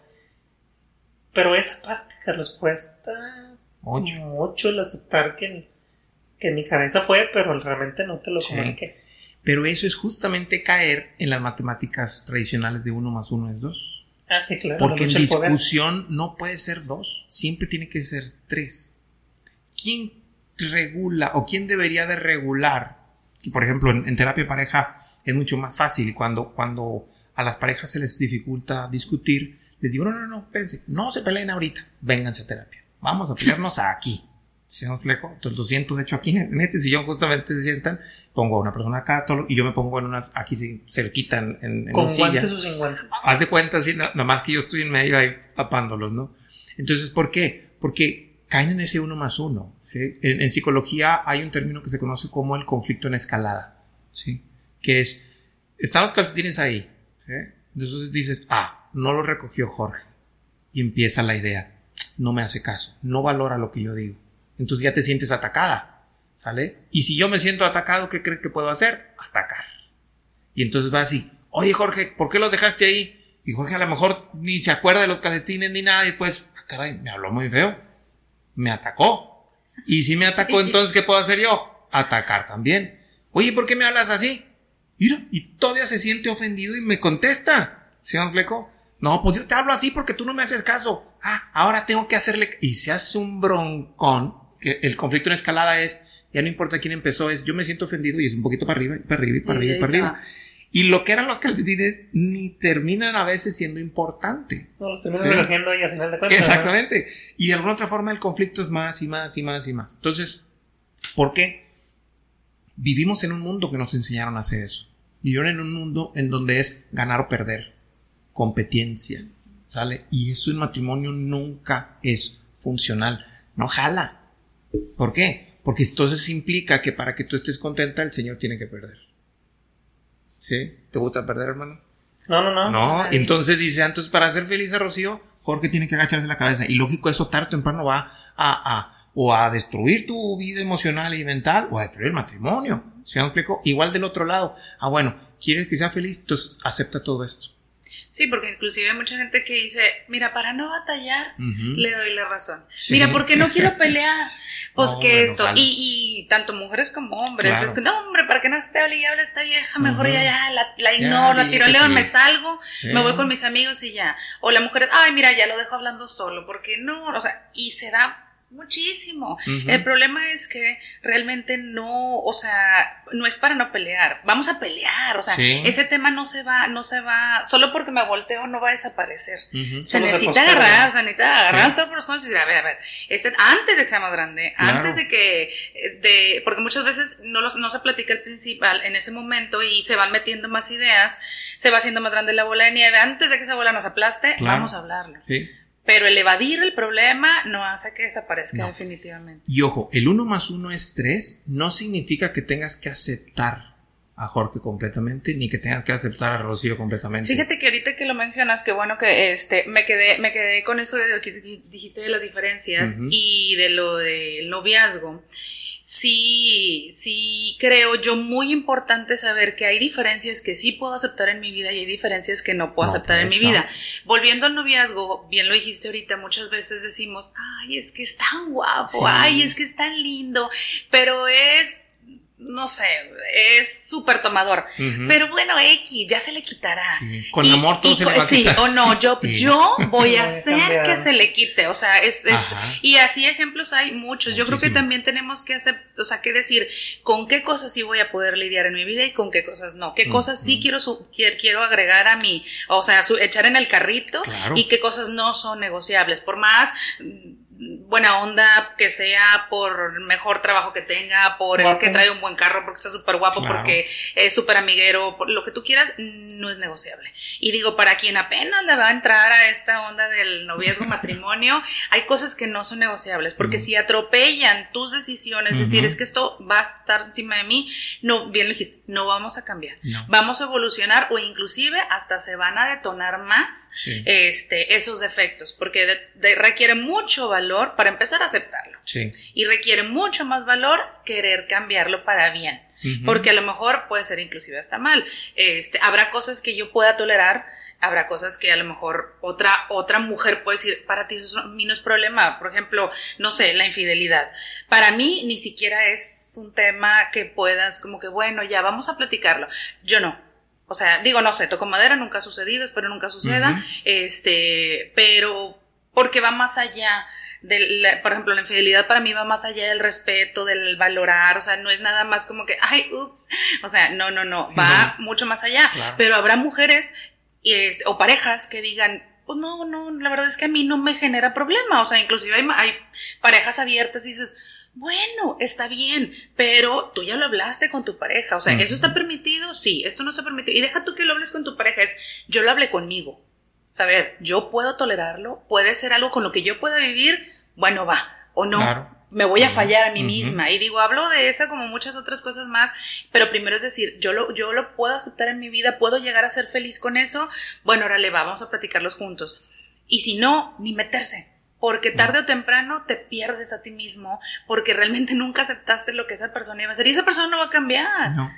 Pero esa parte, Carlos, cuesta mucho, el aceptar que, que mi cabeza fue, pero realmente no te lo comuniqué. Pero eso es justamente caer en las matemáticas tradicionales de uno más uno es dos. Ah, sí, claro. Porque en discusión no puede ser dos, siempre tiene que ser tres. ¿Quién regula o quién debería de regular? Que por ejemplo en, terapia de pareja es mucho más fácil cuando, cuando a las parejas se les dificulta discutir, les digo, no, no, no, espérense, no se peleen ahorita, vénganse a terapia. Vamos a pelearnos aquí. ¿Se nos fleco? Entonces lo siento, de hecho aquí en este sillón justamente se sientan, pongo a una persona acá y yo me pongo en unas, aquí cerquita en, en, ¿Con guantes o sin guantes? Haz de cuenta, sí, nada más que yo estoy en medio ahí tapándolos, ¿no? Entonces, ¿por qué? Porque caen en ese uno más uno. ¿sí? En, en, psicología hay un término que se conoce como el conflicto en escalada, ¿sí? Que es, están los calcetines ahí, ¿sí? Entonces dices, ah, no lo recogió Jorge. Y empieza la idea, no me hace caso, no valora lo que yo digo entonces ya te sientes atacada, ¿sale? Y si yo me siento atacado, ¿qué crees que puedo hacer? Atacar. Y entonces va así, oye Jorge, ¿por qué lo dejaste ahí? Y Jorge a lo mejor ni se acuerda de los calcetines ni nada y después, ah, caray, me habló muy feo, me atacó. Y si me atacó, entonces, ¿qué puedo hacer yo? Atacar también. Oye, ¿por qué me hablas así? Mira, y todavía se siente ofendido y me contesta. ¿Sí, Fleco? No, pues yo te hablo así porque tú no me haces caso. Ah, ahora tengo que hacerle. Y se hace un broncón que el conflicto en escalada es, ya no importa quién empezó, es yo me siento ofendido y es un poquito para arriba, y para arriba, y para arriba, y para arriba. Y lo que eran los calcetines ni terminan a veces siendo importante. No, los terminan ¿Sí? ahí a final de cuentas. Exactamente. Y de alguna otra forma el conflicto es más y más y más y más. Entonces, ¿por qué? Vivimos en un mundo que nos enseñaron a hacer eso. Vivieron en un mundo en donde es ganar o perder. Competencia. ¿Sale? Y eso en matrimonio nunca es funcional. No jala. ¿Por qué? Porque entonces implica que para que tú estés contenta, el Señor tiene que perder. ¿Sí? ¿Te gusta perder, hermano? No, no, no. No, entonces dice, entonces para ser feliz a Rocío, Jorge tiene que agacharse la cabeza. Y lógico, eso tarde o temprano va a, a, o a destruir tu vida emocional y mental, o a destruir el matrimonio. ¿Se me explico? Igual del otro lado. Ah, bueno, ¿quieres que sea feliz? Entonces acepta todo esto. Sí, porque inclusive hay mucha gente que dice, mira, para no batallar, le doy la razón. Mira, porque no quiero pelear. Pues que esto, y, y, tanto mujeres como hombres, es que no, hombre, para que no esté hable esta vieja, mejor ya, ya, la, la ignoro, la tiro león, me salgo, me voy con mis amigos y ya. O la mujer ay, mira, ya lo dejo hablando solo, porque no, o sea, y se da Muchísimo. El problema es que realmente no, o sea, no es para no pelear. Vamos a pelear, o sea, ese tema no se va, no se va, solo porque me volteo no va a desaparecer. Se necesita agarrar, o sea, necesita agarrar todos los cosas y decir, a ver, a ver, este, antes de que sea más grande, antes de que, de, porque muchas veces no, los, no se platica el principal en ese momento y se van metiendo más ideas, se va haciendo más grande la bola de nieve. Antes de que esa bola nos aplaste, vamos a hablarlo. Sí. Pero el evadir el problema no hace que desaparezca definitivamente. Y ojo, el uno más uno es tres no significa que tengas que aceptar a Jorge completamente, ni que tenga que aceptar a Rocío completamente. Fíjate que ahorita que lo mencionas, que bueno que este, me quedé, me quedé con eso de lo que dijiste de las diferencias y de lo del noviazgo sí, sí creo yo muy importante saber que hay diferencias que sí puedo aceptar en mi vida y hay diferencias que no puedo aceptar en mi vida. Volviendo al noviazgo, bien lo dijiste ahorita, muchas veces decimos, ay, es que es tan guapo, ay, es que es tan lindo, pero es no sé, es súper tomador. Pero bueno, X, ya se le quitará. Con amor todo se le va a Sí, o no, yo, yo voy a hacer que se le quite. O sea, es, es y así ejemplos hay muchos. Yo creo que también tenemos que hacer, o sea, que decir con qué cosas sí voy a poder lidiar en mi vida y con qué cosas no. Qué cosas sí quiero, quiero agregar a mí, o sea, echar en el carrito y qué cosas no son negociables. Por más buena onda, que sea por mejor trabajo que tenga, por el que trae un buen carro, porque está súper guapo, porque es súper amiguero, por lo que tú quieras, no es negociable. Y digo, para quien apenas le va a entrar a esta onda del noviazgo matrimonio, hay cosas que no son negociables, porque si atropellan tus decisiones, es decir, es que esto va a estar encima de mí, no, bien lo dijiste, no vamos a cambiar, vamos a evolucionar o inclusive hasta se van a detonar más este, esos defectos, porque requiere mucho valor para empezar a aceptarlo. Y requiere mucho más valor querer cambiarlo para bien. Porque a lo mejor puede ser inclusive hasta mal. Este, habrá cosas que yo pueda tolerar, habrá cosas que a lo mejor otra, otra mujer puede decir, para ti eso a mí no es problema. Por ejemplo, no sé, la infidelidad. Para mí ni siquiera es un tema que puedas como que, bueno, ya vamos a platicarlo. Yo no. O sea, digo, no sé, toco madera, nunca ha sucedido, espero nunca suceda. Este, pero porque va más allá por ejemplo, la infidelidad para mí va más allá del respeto, del valorar, o sea, no es nada más como que, ay, ups, o sea, no, no, no, va mucho más allá, pero habrá mujeres o parejas que digan, pues no, no, la verdad es que a mí no me genera problema, o sea, inclusive hay, hay parejas abiertas y dices, bueno, está bien, pero tú ya lo hablaste con tu pareja, o sea, ¿eso está permitido? Sí, esto no está permitido. Y deja tú que lo hables con tu pareja, es, yo lo hablé conmigo. Saber, yo puedo tolerarlo, puede ser algo con lo que yo pueda vivir, bueno, va, o no. Me voy a fallar a mí misma. Y digo, hablo de esa como muchas otras cosas más, pero primero es decir, yo lo, yo lo puedo aceptar en mi vida, puedo llegar a ser feliz con eso. Bueno, órale, va, vamos a platicarlos juntos. Y si no, ni meterse. Porque tarde o temprano te pierdes a ti mismo, porque realmente nunca aceptaste lo que esa persona iba a hacer. Y esa persona no va a cambiar. No.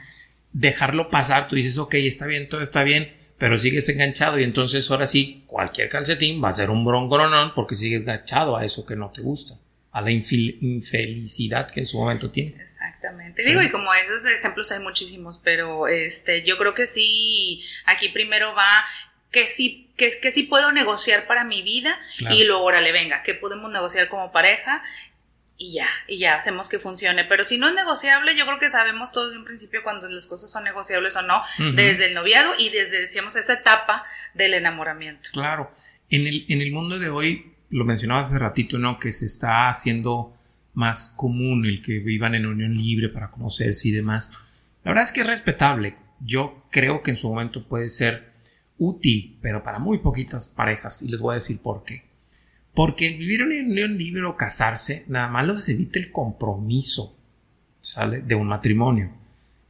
Dejarlo pasar, tú dices, ok, está bien, todo está bien pero sigues enganchado y entonces ahora sí, cualquier calcetín va a ser un bronconón porque sigues enganchado a eso que no te gusta, a la infelicidad que en su momento tienes. Exactamente. Digo, y como esos ejemplos hay muchísimos, pero este, yo creo que sí, aquí primero va que sí, que, que sí puedo negociar para mi vida y luego, órale, venga, que podemos negociar como pareja y ya, y ya hacemos que funcione. Pero si no es negociable, yo creo que sabemos todos de un principio cuando las cosas son negociables o no, desde el noviado y desde, decíamos, esa etapa del enamoramiento. Claro. En el, en el mundo de hoy, lo mencionaba hace ratito, ¿no? Que se está haciendo más común el que vivan en unión libre para conocerse y demás. La verdad es que es respetable. Yo creo que en su momento puede ser útil, pero para muy poquitas parejas, y les voy a decir por qué. Porque vivir en unión libre o casarse, nada más les evita el compromiso, ¿sale? De un matrimonio,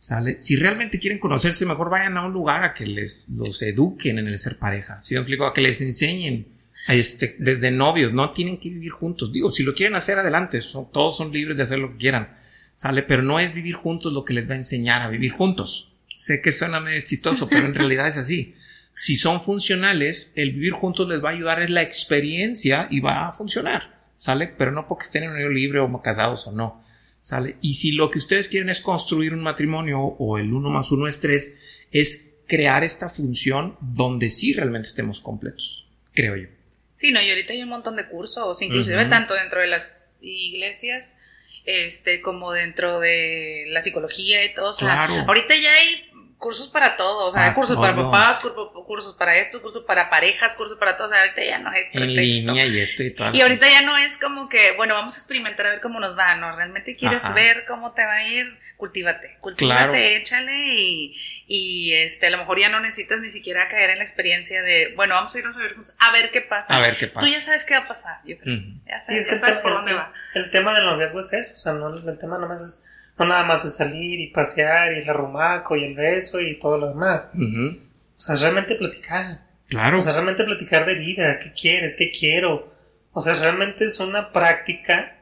¿sale? Si realmente quieren conocerse, mejor vayan a un lugar a que les los eduquen en el ser pareja, ¿sí me explico? A que les enseñen este, desde novios, no tienen que vivir juntos. Digo, si lo quieren hacer, adelante, todos son libres de hacer lo que quieran, ¿sale? Pero no es vivir juntos lo que les va a enseñar a vivir juntos. Sé que suena medio chistoso, pero en realidad es así si son funcionales, el vivir juntos les va a ayudar, es la experiencia y va a funcionar, ¿sale? Pero no porque estén en unión libre o casados o no, ¿sale? Y si lo que ustedes quieren es construir un matrimonio o el uno más uno es tres, es crear esta función donde sí realmente estemos completos, creo yo. Sí, no, y ahorita hay un montón de cursos, inclusive tanto dentro de las iglesias, este, como dentro de la psicología y todo. O sea, ahorita ya hay cursos para todo, o sea, cursos para papás, cursos, para esto, cursos para parejas, cursos para todo, o sea, ahorita ya no es En línea y esto y todo. Y ahorita ya no es como que, bueno, vamos a experimentar a ver cómo nos va, no, realmente quieres ver cómo te va a ir, cultívate, cultívate, échale y, y este, a lo mejor ya no necesitas ni siquiera caer en la experiencia de, bueno, vamos a irnos a ver a ver qué pasa. A ver qué pasa. Tú ya sabes qué va a pasar, yo creo. Ya sabes, es que sabes por dónde va. El tema del noviazgo es eso, o sea, no, el tema nomás es no nada más es salir y pasear y el arrumaco y el beso y todo lo demás. O sea, realmente platicar. Claro. O sea, realmente platicar de vida, qué quieres, qué quiero. O sea, realmente es una práctica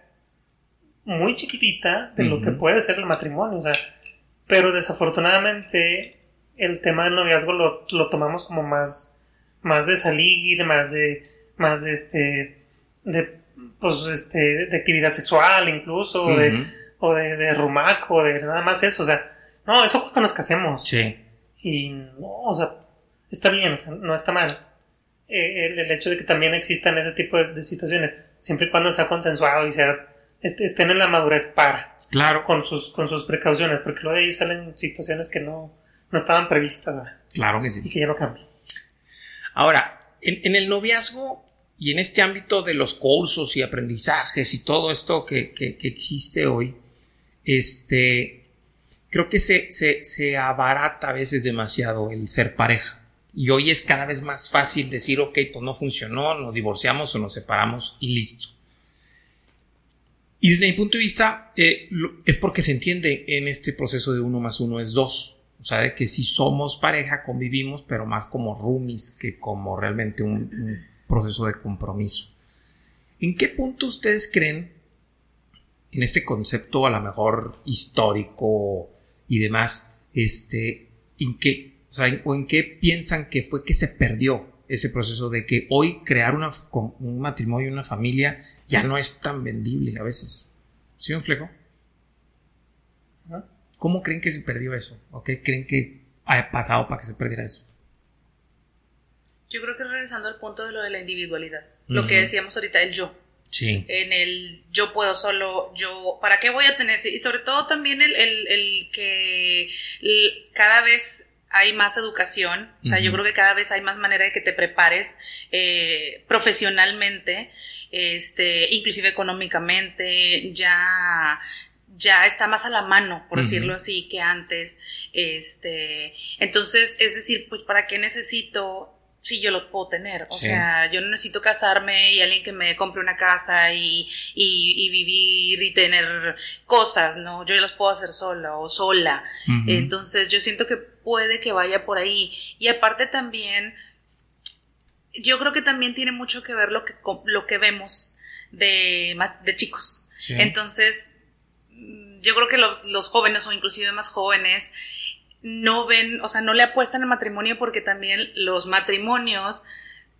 muy chiquitita de lo que puede ser el matrimonio. O sea, pero desafortunadamente el tema del noviazgo lo, lo tomamos como más, más de salir, más de, más de este, de, pues, este, de actividad sexual incluso, de, o de, de rumaco, de nada más eso. O sea, no, eso cuando nos casemos. Sí. Y no, o sea, está bien, o sea, no está mal. Eh, el, hecho de que también existan ese tipo de, situaciones, siempre y cuando sea consensuado y sea, estén en la madurez para. Claro. Con sus, con sus precauciones, porque luego de ahí salen situaciones que no, no estaban previstas. Claro que sí. Y que ya no cambian. Ahora, en, el noviazgo y en este ámbito de los cursos y aprendizajes y todo esto que, que, que existe hoy, este, creo que se, se, se abarata a veces demasiado el ser pareja. Y hoy es cada vez más fácil decir, ok, pues no funcionó, nos divorciamos o nos separamos y listo. Y desde mi punto de vista, eh, es porque se entiende en este proceso de uno más uno es dos. O sea, de que si somos pareja, convivimos, pero más como roomies que como realmente un, un proceso de compromiso. ¿En qué punto ustedes creen, en este concepto a lo mejor histórico y demás, este, en qué o sea, ¿o en qué piensan que fue que se perdió ese proceso de que hoy crear una, un matrimonio y una familia ya no es tan vendible a veces? ¿Sí me explico? ¿Cómo creen que se perdió eso? ¿O qué creen que ha pasado para que se perdiera eso? Yo creo que regresando al punto de lo de la individualidad, lo que decíamos ahorita, el yo. Sí. En el yo puedo solo, yo, ¿para qué voy a tener? Y sobre todo también el, el, el que cada vez hay más educación, o sea, yo creo que cada vez hay más manera de que te prepares eh, profesionalmente, este, inclusive económicamente, ya, ya está más a la mano, por decirlo así, que antes, este, entonces, es decir, pues, ¿para qué necesito sí yo lo puedo tener. O sea, yo no necesito casarme y alguien que me compre una casa y, y, vivir y tener cosas, ¿no? Yo las puedo hacer sola o sola. Entonces yo siento que puede que vaya por ahí. Y aparte también, yo creo que también tiene mucho que ver lo que, lo que vemos de, más, de chicos. Entonces, yo creo que los jóvenes o inclusive más jóvenes no ven, o sea, no le apuestan al matrimonio porque también los matrimonios,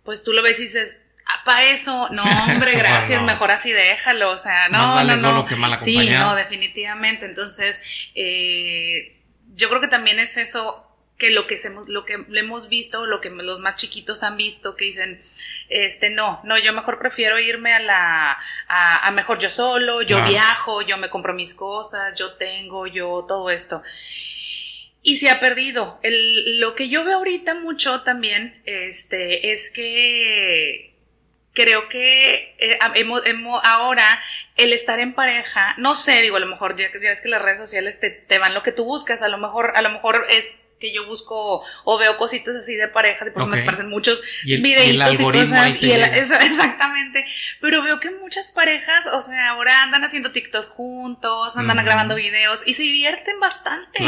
pues tú lo ves y dices, ah, para eso, no, hombre, gracias, mejor así déjalo, o sea, no, no, no. sí, no, definitivamente. Entonces, eh, yo creo que también es eso que lo que hemos, lo que le hemos visto, lo que los más chiquitos han visto, que dicen, este, no, no, yo mejor prefiero irme a la, a, mejor yo solo, yo viajo, yo me compro mis cosas, yo tengo, yo todo esto y se ha perdido. El, lo que yo veo ahorita mucho también este, es que creo que eh, hemos, ahora el estar en pareja, no sé, digo, a lo mejor ya, ya ves que las redes sociales te, te, van lo que tú buscas, a lo mejor, a lo mejor es que yo busco o veo cositas así de pareja, porque me parecen muchos videitos y, cosas. Y exactamente. Pero veo que muchas parejas, o sea, ahora andan haciendo TikToks juntos, andan grabando videos y se divierten bastante.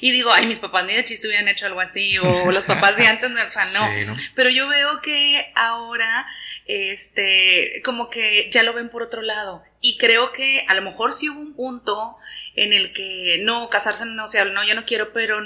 Y digo, ay, mis papás ni de chiste hubieran hecho algo así, o los papás de antes, o sea, no. Pero yo veo que ahora, este, como que ya lo ven por otro lado. Y creo que a lo mejor sí hubo un punto en el que no, casarse no se habla, no, yo no quiero, pero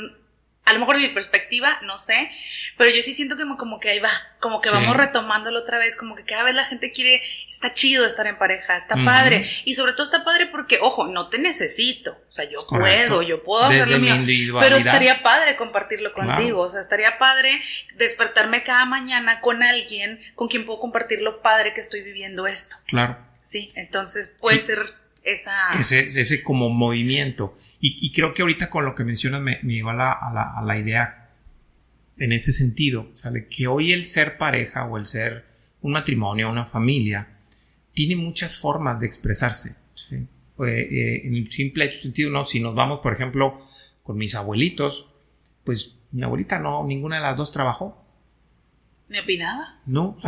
a lo mejor de mi perspectiva, no sé, pero yo sí siento que como que ahí va, como que vamos retomándolo otra vez, como que cada vez la gente quiere, está chido estar en pareja, está padre, y sobre todo está padre porque, ojo, no te necesito, o sea, yo puedo, yo puedo hacerlo mío, pero estaría padre compartirlo contigo, o sea, estaría padre despertarme cada mañana con alguien con quien puedo compartir lo padre que estoy viviendo esto. Claro. Sí, entonces puede ser esa... Ese, ese como movimiento. Y, creo que ahorita con lo que mencionas me, me a la, a, la, idea en ese sentido, ¿sale? que hoy el ser pareja o el ser un matrimonio, una familia, tiene muchas formas de expresarse. ¿sí? Pues, eh, en el simple sentido, ¿no? Si nos vamos, por ejemplo, con mis abuelitos, pues mi abuelita no, ninguna de las dos trabajó. ¿Me opinaba? No,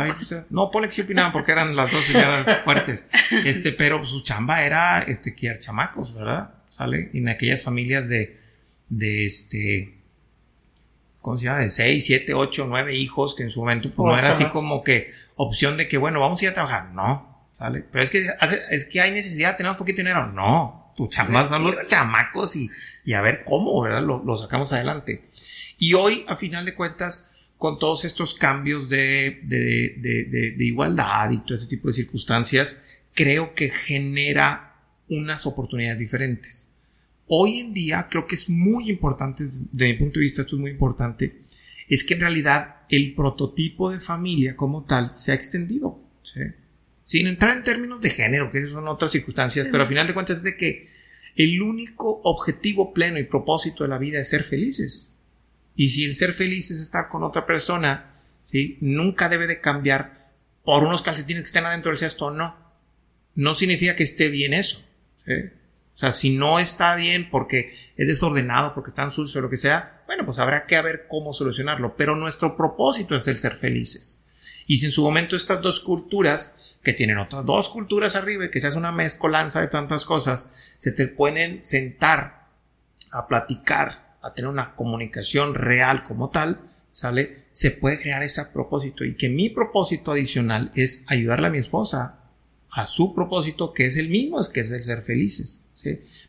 No, pone que sí opinaban porque eran las dos señoras fuertes. Este, pero su chamba era este criar chamacos, ¿verdad? ¿Sale? En aquellas familias de, de este, ¿cómo se llama? De 6, 7, 8, 9 hijos, que en su momento pues, no era así como que opción de que, bueno, vamos a ir a trabajar. No, ¿sale? Pero es que, es que hay necesidad, tenemos poquito dinero. No, tu chamas son los chamacos y, y a ver cómo, ¿verdad? Lo, lo, sacamos adelante. Y hoy, a final de cuentas, con todos estos cambios de, de, de, de igualdad y todo ese tipo de circunstancias, creo que genera unas oportunidades diferentes. Hoy en día creo que es muy importante, desde mi punto de vista esto es muy importante, es que en realidad el prototipo de familia como tal se ha extendido. Sin entrar en términos de género, que esas son otras circunstancias, pero al final de cuentas es de que el único objetivo pleno y propósito de la vida es ser felices. Y si el ser feliz es estar con otra persona, ¿sí? nunca debe de cambiar por unos calcetines que estén adentro del cesto o no no significa que esté bien eso. Sea, si no está bien porque es desordenado, porque está sucio o lo que sea, bueno, pues habrá que ver cómo solucionarlo. Pero nuestro propósito es el ser felices. Y si en su momento estas dos culturas, que tienen otras dos culturas arriba y que se hace una mezcolanza de tantas cosas, se te pueden sentar a platicar, a tener una comunicación real como tal, ¿sale? Se puede crear ese propósito. Y que mi propósito adicional es ayudarle a mi esposa a su propósito, que es el mismo, es que es el ser felices.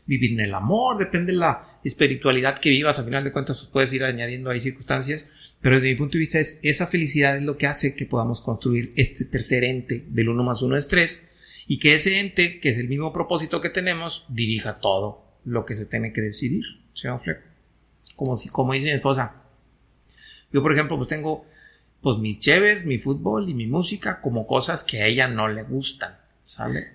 Vivir en el amor, depende de la espiritualidad que vivas, a final de cuentas pues, puedes ir añadiendo ahí circunstancias, pero desde mi punto de vista es esa felicidad es lo que hace que podamos construir este tercer ente del uno más uno es tres y que ese ente, que es el mismo propósito que tenemos, dirija todo lo que se tiene que decidir. Como, si, como dice mi esposa, yo por ejemplo pues tengo pues mis cheves, mi fútbol y mi música como cosas que a ella no le gustan. ¿sale?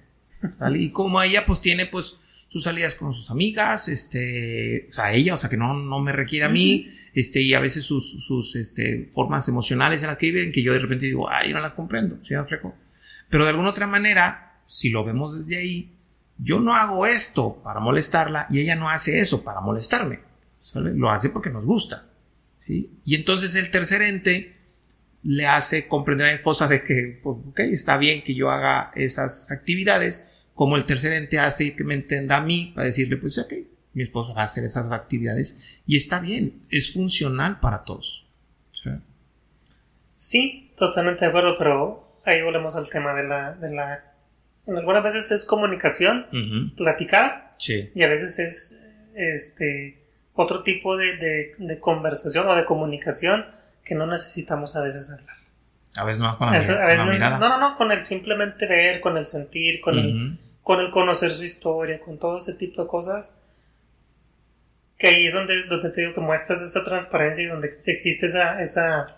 ¿Sale? Y como ella pues tiene pues sus salidas con sus amigas, este, o sea, ella, o sea, que no, no me requiere a mí, este, y a veces sus, sus, este, formas emocionales en las que viven, que yo de repente digo, ay, no las comprendo, ¿sí Pero de alguna otra manera, si lo vemos desde ahí, yo no hago esto para molestarla y ella no hace eso para molestarme, ¿sale? Lo hace porque nos gusta, ¿sí? Y entonces el tercer ente le hace comprender a mi esposa de que, pues, ok, está bien que yo haga esas actividades, como el tercer ente hace que me entienda a mí para decirle, pues, ok, mi esposa va a hacer esas actividades y está bien, es funcional para todos. ¿Sí? totalmente de acuerdo, pero ahí volvemos al tema de la, de la algunas veces es comunicación platicada sí. y a veces es este otro tipo de, de, conversación o de comunicación que no necesitamos a veces hablar. A veces no con la, No, no, no, con el simplemente ver, con el sentir, con, el, con el conocer su historia, con todo ese tipo de cosas. Que ahí es donde, donde te digo que muestras esa transparencia y donde existe esa, esa,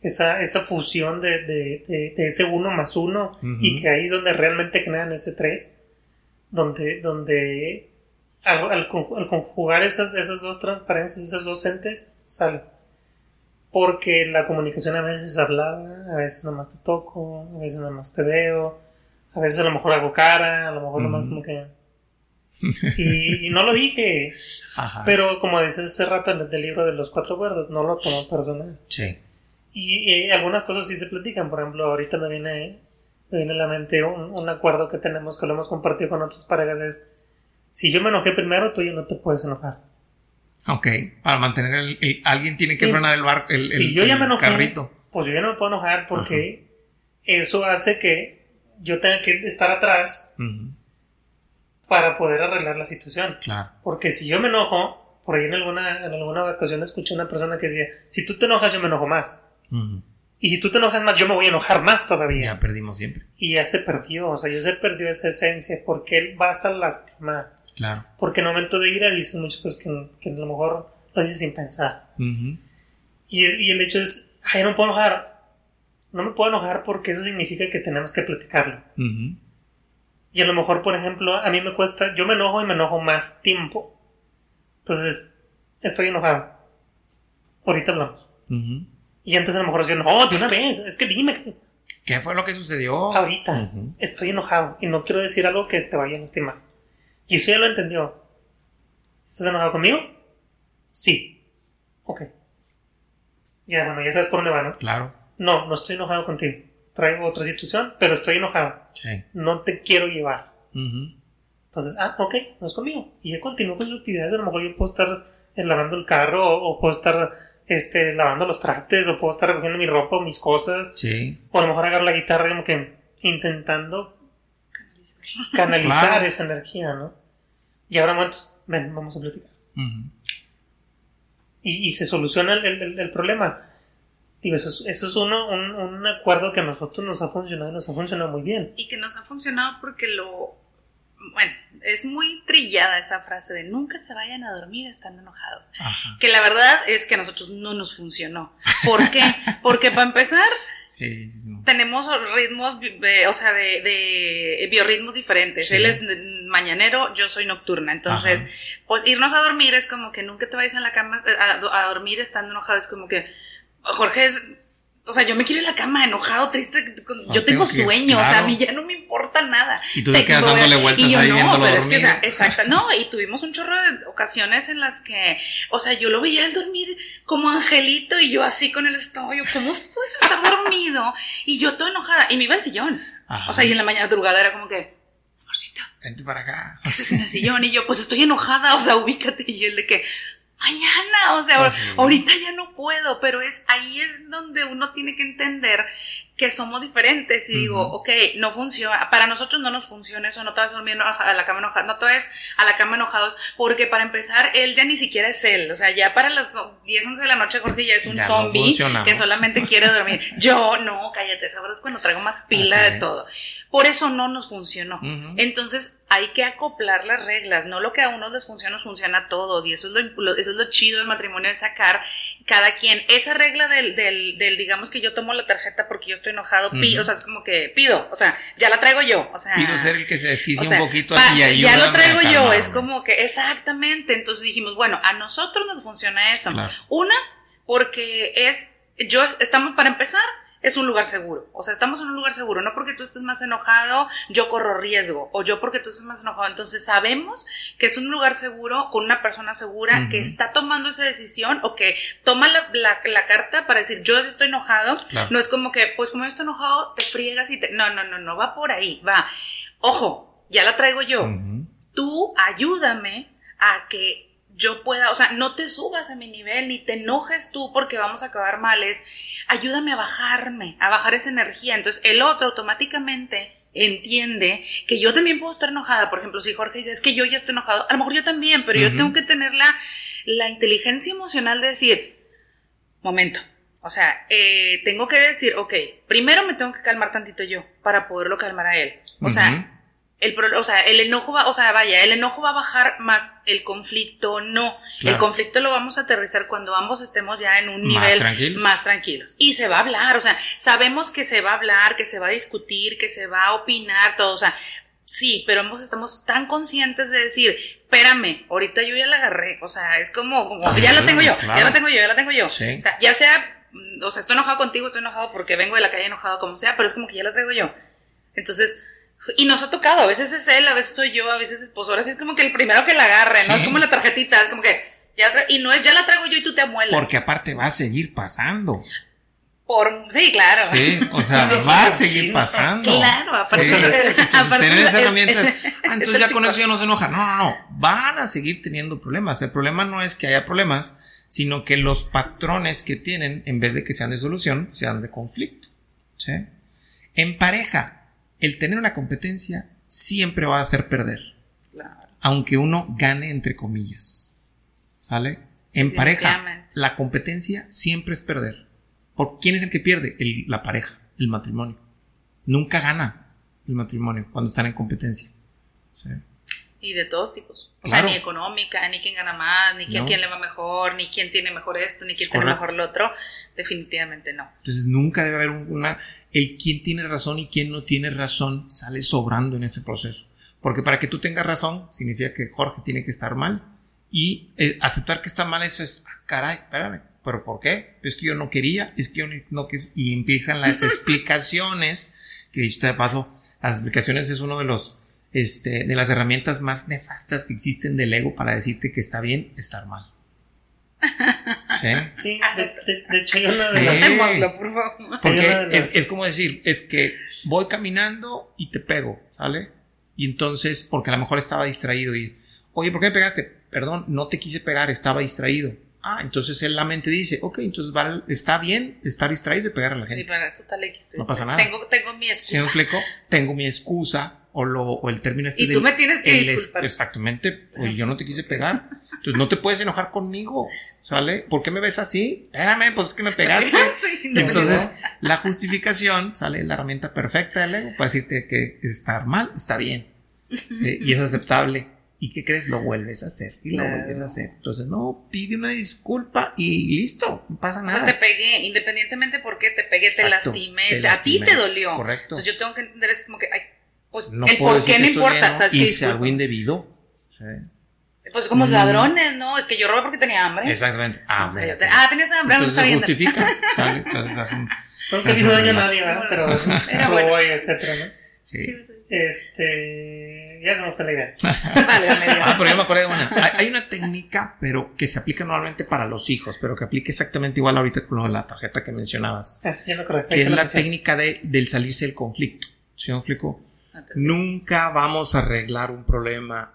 esa, esa fusión de, de, de, ese uno más uno y que ahí donde realmente generan ese tres, donde, donde al, al, conjugar esas, esas dos transparencias, esas dos entes, sale porque la comunicación a veces hablaba, a veces nomás te toco, a veces nomás te veo, a veces a lo mejor hago cara, a lo mejor nomás como que... Y, no lo dije, pero como dices hace rato en el libro de los cuatro acuerdos, no lo tomo personal. Sí. Y, algunas cosas sí se platican, por ejemplo, ahorita me viene, me viene a la mente un, un acuerdo que tenemos que lo hemos compartido con otras parejas, es, si yo me enojé primero, tú ya no te puedes enojar. Ok, para mantener el, alguien tiene que frenar el barco, el, si yo ya me enojé, carrito. Pues yo ya no me puedo enojar porque eso hace que yo tenga que estar atrás para poder arreglar la situación. Claro. Porque si yo me enojo, por ahí en alguna, en alguna ocasión escuché una persona que decía, si tú te enojas yo me enojo más. Y si tú te enojas más, yo me voy a enojar más todavía. Ya perdimos siempre. Y ya se perdió, o sea, ya se perdió esa esencia, porque él vas a lastimar. Claro. Porque en el momento de ira dices muchas cosas que, que, a lo mejor lo dices sin pensar. y, y, el hecho es, ay, no puedo enojar. No me puedo enojar porque eso significa que tenemos que platicarlo. Y a lo mejor, por ejemplo, a mí me cuesta, yo me enojo y me enojo más tiempo. Entonces, estoy enojado. Ahorita hablamos. Y antes a lo mejor decía, no, de una vez, es que dime. ¿Qué fue lo que sucedió? Ahorita, estoy enojado y no quiero decir algo que te vaya a lastimar. Y eso ya lo entendió. ¿Estás enojado conmigo? Sí. Ok. Ya, bueno, ya sabes por dónde va, ¿no? Claro. No, no estoy enojado contigo. Traigo otra situación, pero estoy enojado. Sí. No te quiero llevar. Entonces, ah, ok, no es conmigo. Y ya continúo con las actividades. A lo mejor yo puedo estar eh, lavando el carro o, puedo estar este, lavando los trastes o puedo estar recogiendo mi ropa o mis cosas. Sí. O a lo mejor agarrar la guitarra como que intentando canalizar esa energía, ¿no? Y ahora, momentos, ven, vamos a platicar. y, se soluciona el, problema. Digo, eso es, uno, un, acuerdo que a nosotros nos ha funcionado y nos ha funcionado muy bien. Y que nos ha funcionado porque lo. Bueno, es muy trillada esa frase de nunca se vayan a dormir estando enojados. Que la verdad es que a nosotros no nos funcionó. ¿Por qué? Porque para empezar, tenemos ritmos, o sea, de, biorritmos diferentes. Él es mañanero, yo soy nocturna. Entonces, pues irnos a dormir es como que nunca te vayas a la cama a, a dormir estando enojado. Es como que Jorge es o sea, yo me quiero ir a la cama enojado, triste. Yo tengo, sueño, o sea, a mí ya no me importa nada. Y tú te quedas dándole vueltas y yo, no, pero es que, o sea, exacto, no, y tuvimos un chorro de ocasiones en las que, o sea, yo lo veía al dormir como angelito y yo así con el estómago, ¿cómo puedes estar dormido? Y yo toda enojada, y me iba al sillón. O sea, y en la mañana drugada era como que, amorcito. Vente para acá. ¿Qué haces en el sillón? Y yo, pues estoy enojada, o sea, ubícate. Y el de que, mañana, o sea, pues ahorita ya no puedo, pero es ahí es donde uno tiene que entender que somos diferentes y digo, ok, no funciona, para nosotros no nos funciona eso, no te vas a dormir a la cama enojado, no te vas a la cama enojados, porque para empezar, él ya ni siquiera es él, o sea, ya para las 10, 11 de la noche Jorge ya es un zombie que solamente quiere dormir. Yo, no, cállate, sabrás cuando traigo más pila de todo. Por eso no nos funcionó. Entonces hay que acoplar las reglas, no lo que a unos les funciona nos funciona a todos y eso es lo, eso es lo chido del matrimonio, de sacar cada quien esa regla del, del, del, digamos que yo tomo la tarjeta porque yo estoy enojado, pido, o sea, es como que pido, o sea, ya la traigo yo, o sea. Pido ser el que se desquicie un poquito aquí y Ya lo traigo yo, es como que, exactamente, entonces dijimos, bueno, a nosotros nos funciona eso. Una, porque es, yo, estamos para empezar, es un lugar seguro. O sea, estamos en un lugar seguro. No porque tú estés más enojado, yo corro riesgo. O yo porque tú estés más enojado. Entonces sabemos que es un lugar seguro con una persona segura que está tomando esa decisión o que toma la, la, carta para decir yo estoy enojado. No es como que, pues como yo estoy enojado, te friegas y te... No, no, no, no, va por ahí. Va. Ojo, ya la traigo yo. Tú ayúdame a que yo pueda, o sea, no te subas a mi nivel, ni te enojes tú porque vamos a acabar mal, es ayúdame a bajarme, a bajar esa energía. Entonces el otro automáticamente entiende que yo también puedo estar enojada. Por ejemplo, si Jorge dice, es que yo ya estoy enojado, a lo mejor yo también, pero yo tengo que tener la, la inteligencia emocional de decir, momento, o sea, eh, tengo que decir, ok, primero me tengo que calmar tantito yo para poderlo calmar a él. O sea, el, o sea, el enojo va, o sea, vaya, el enojo va a bajar más el conflicto, no. El conflicto lo vamos a aterrizar cuando ambos estemos ya en un nivel más tranquilos. Y se va a hablar, o sea, sabemos que se va a hablar, que se va a discutir, que se va a opinar, todo, o sea, sí, pero ambos estamos tan conscientes de decir, espérame, ahorita yo ya la agarré, o sea, es como, ya la tengo yo, ya la tengo yo, ya la tengo yo. O sea, ya sea, o sea, estoy enojado contigo, estoy enojado porque vengo de la calle enojado, como sea, pero es como que ya la traigo yo. Entonces, y nos ha tocado, a veces es él, a veces soy yo, a veces es pues ahora sí es como que el primero que la agarre, ¿no? Es como la tarjetita, es como que ya y no es ya la traigo yo y tú te amuelas. Porque aparte va a seguir pasando. Por, sí, claro. Sí, o sea, va a seguir pasando. Claro, aparte, sí, aparte tener esas herramientas. Ah, entonces ya con eso ya no se enoja. No, no, no. Van a seguir teniendo problemas. El problema no es que haya problemas, sino que los patrones que tienen, en vez de que sean de solución, sean de conflicto. ¿Sí? En pareja, el tener una competencia siempre va a hacer perder. Aunque uno gane entre comillas. ¿Sale? En pareja, la competencia siempre es perder. ¿Por quién es el que pierde? la pareja, el matrimonio. Nunca gana el matrimonio cuando están en competencia. Y de todos tipos. O sea, ni económica, ni quién gana más, ni quién, quién, le va mejor, ni quién tiene mejor esto, ni quién tiene mejor lo otro. Definitivamente no. Entonces nunca debe haber una el quién tiene razón y quién no tiene razón sale sobrando en ese proceso. Porque para que tú tengas razón, significa que Jorge tiene que estar mal. Y eh, aceptar que está mal, eso es, ah, caray, espérame, ¿pero por qué? Es que yo no quería, es que yo no quería. Y empiezan las explicaciones, que dicho de paso, las explicaciones es uno de los, este, de las herramientas más nefastas que existen del ego para decirte que está bien estar mal. Sí, de, hecho hay una de las... por favor. Porque es, como decir, es que voy caminando y te pego, ¿sale? Y entonces, porque a lo mejor estaba distraído y, oye, ¿por qué me pegaste? Perdón, no te quise pegar, estaba distraído. Ah, entonces él la mente dice, ok, entonces está bien estar distraído y pegar a la gente. no pasa nada. Tengo, tengo mi excusa. Tengo mi excusa o, lo, o el término este Y tú me tienes que disculpar. exactamente, oye, yo no te quise pegar. Entonces no te puedes enojar conmigo, ¿sale? ¿Por qué me ves así? Espérame, pues es que me pegaste. Entonces, la justificación sale la herramienta perfecta del ego para decirte que estar mal está bien. Y es aceptable. ¿Y qué crees? Lo vuelves a hacer y lo vuelves a hacer. Entonces, no, pide una disculpa y listo, no pasa nada. O sea, te pegué, independientemente por qué te pegué, te, lastimé, a ti te dolió. Correcto. Entonces, yo tengo que entender, es como que, ay, pues, el por qué no importa, ¿sabes? Hice algo indebido. Pues como mm. ladrones, ¿no? Es que yo robé porque tenía hambre. Exactamente. Ah, ah tenías hambre, Entonces no se justifica. ¿sale? Entonces, un, no que hizo daño a nadie, ¿verdad? Pero robó, etcétera, ¿no? Sí. Este. Ya se me fue la idea. vale, ah, pero yo me acordé de una. Hay, una técnica, pero que se aplica normalmente para los hijos, pero que aplica exactamente igual ahorita con lo de la tarjeta que mencionabas. Ah, ya que es la técnica de, del salirse del conflicto. ¿Sí me explico? Ah, Nunca vamos a arreglar un problema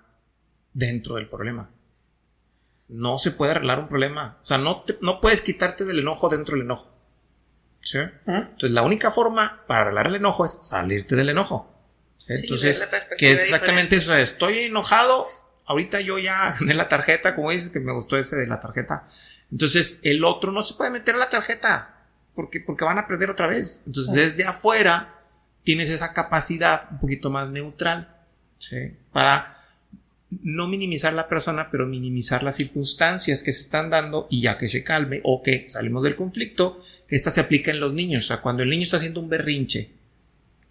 dentro del problema. No se puede arreglar un problema. O sea, no, no puedes quitarte del enojo dentro del enojo. ¿Sí? Entonces, la única forma para arreglar el enojo es salirte del enojo. Entonces, que es exactamente eso. Estoy enojado. Ahorita yo ya gané la tarjeta, como dices, que me gustó ese de la tarjeta. Entonces, el otro no se puede meter a la tarjeta. Porque, porque van a perder otra vez. Entonces, desde afuera, tienes esa capacidad un poquito más neutral. ¿sí? Para no minimizar la persona, pero minimizar las circunstancias que se están dando y ya que se calme o que salimos del conflicto, que esta se aplica en los niños. O sea, cuando el niño está haciendo un berrinche,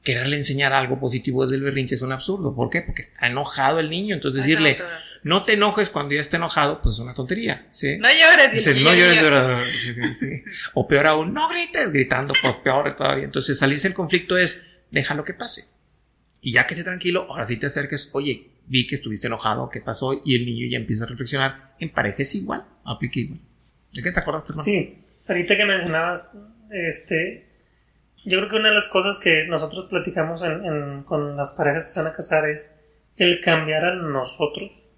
quererle enseñar algo positivo desde el berrinche es un absurdo. ¿Por qué? Porque está enojado el niño. Entonces decirle, no te enojes cuando ya esté enojado, pues es una tontería. ¿sí? No llores. no llores. Sí, sí, sí. O peor aún, no grites gritando, pues peor todavía. Entonces salirse del conflicto es, déjalo que pase. Y ya que esté tranquilo, ahora sí te acerques, oye, vi que estuviste enojado, ¿qué pasó? Y el niño ya empieza a reflexionar. En pareja es igual, aplica igual. ¿De qué te acuerdas, hermano? Sí, ahorita que mencionabas, este, yo creo que una de las cosas que nosotros platicamos con las parejas que se van a casar es el cambiar a nosotros.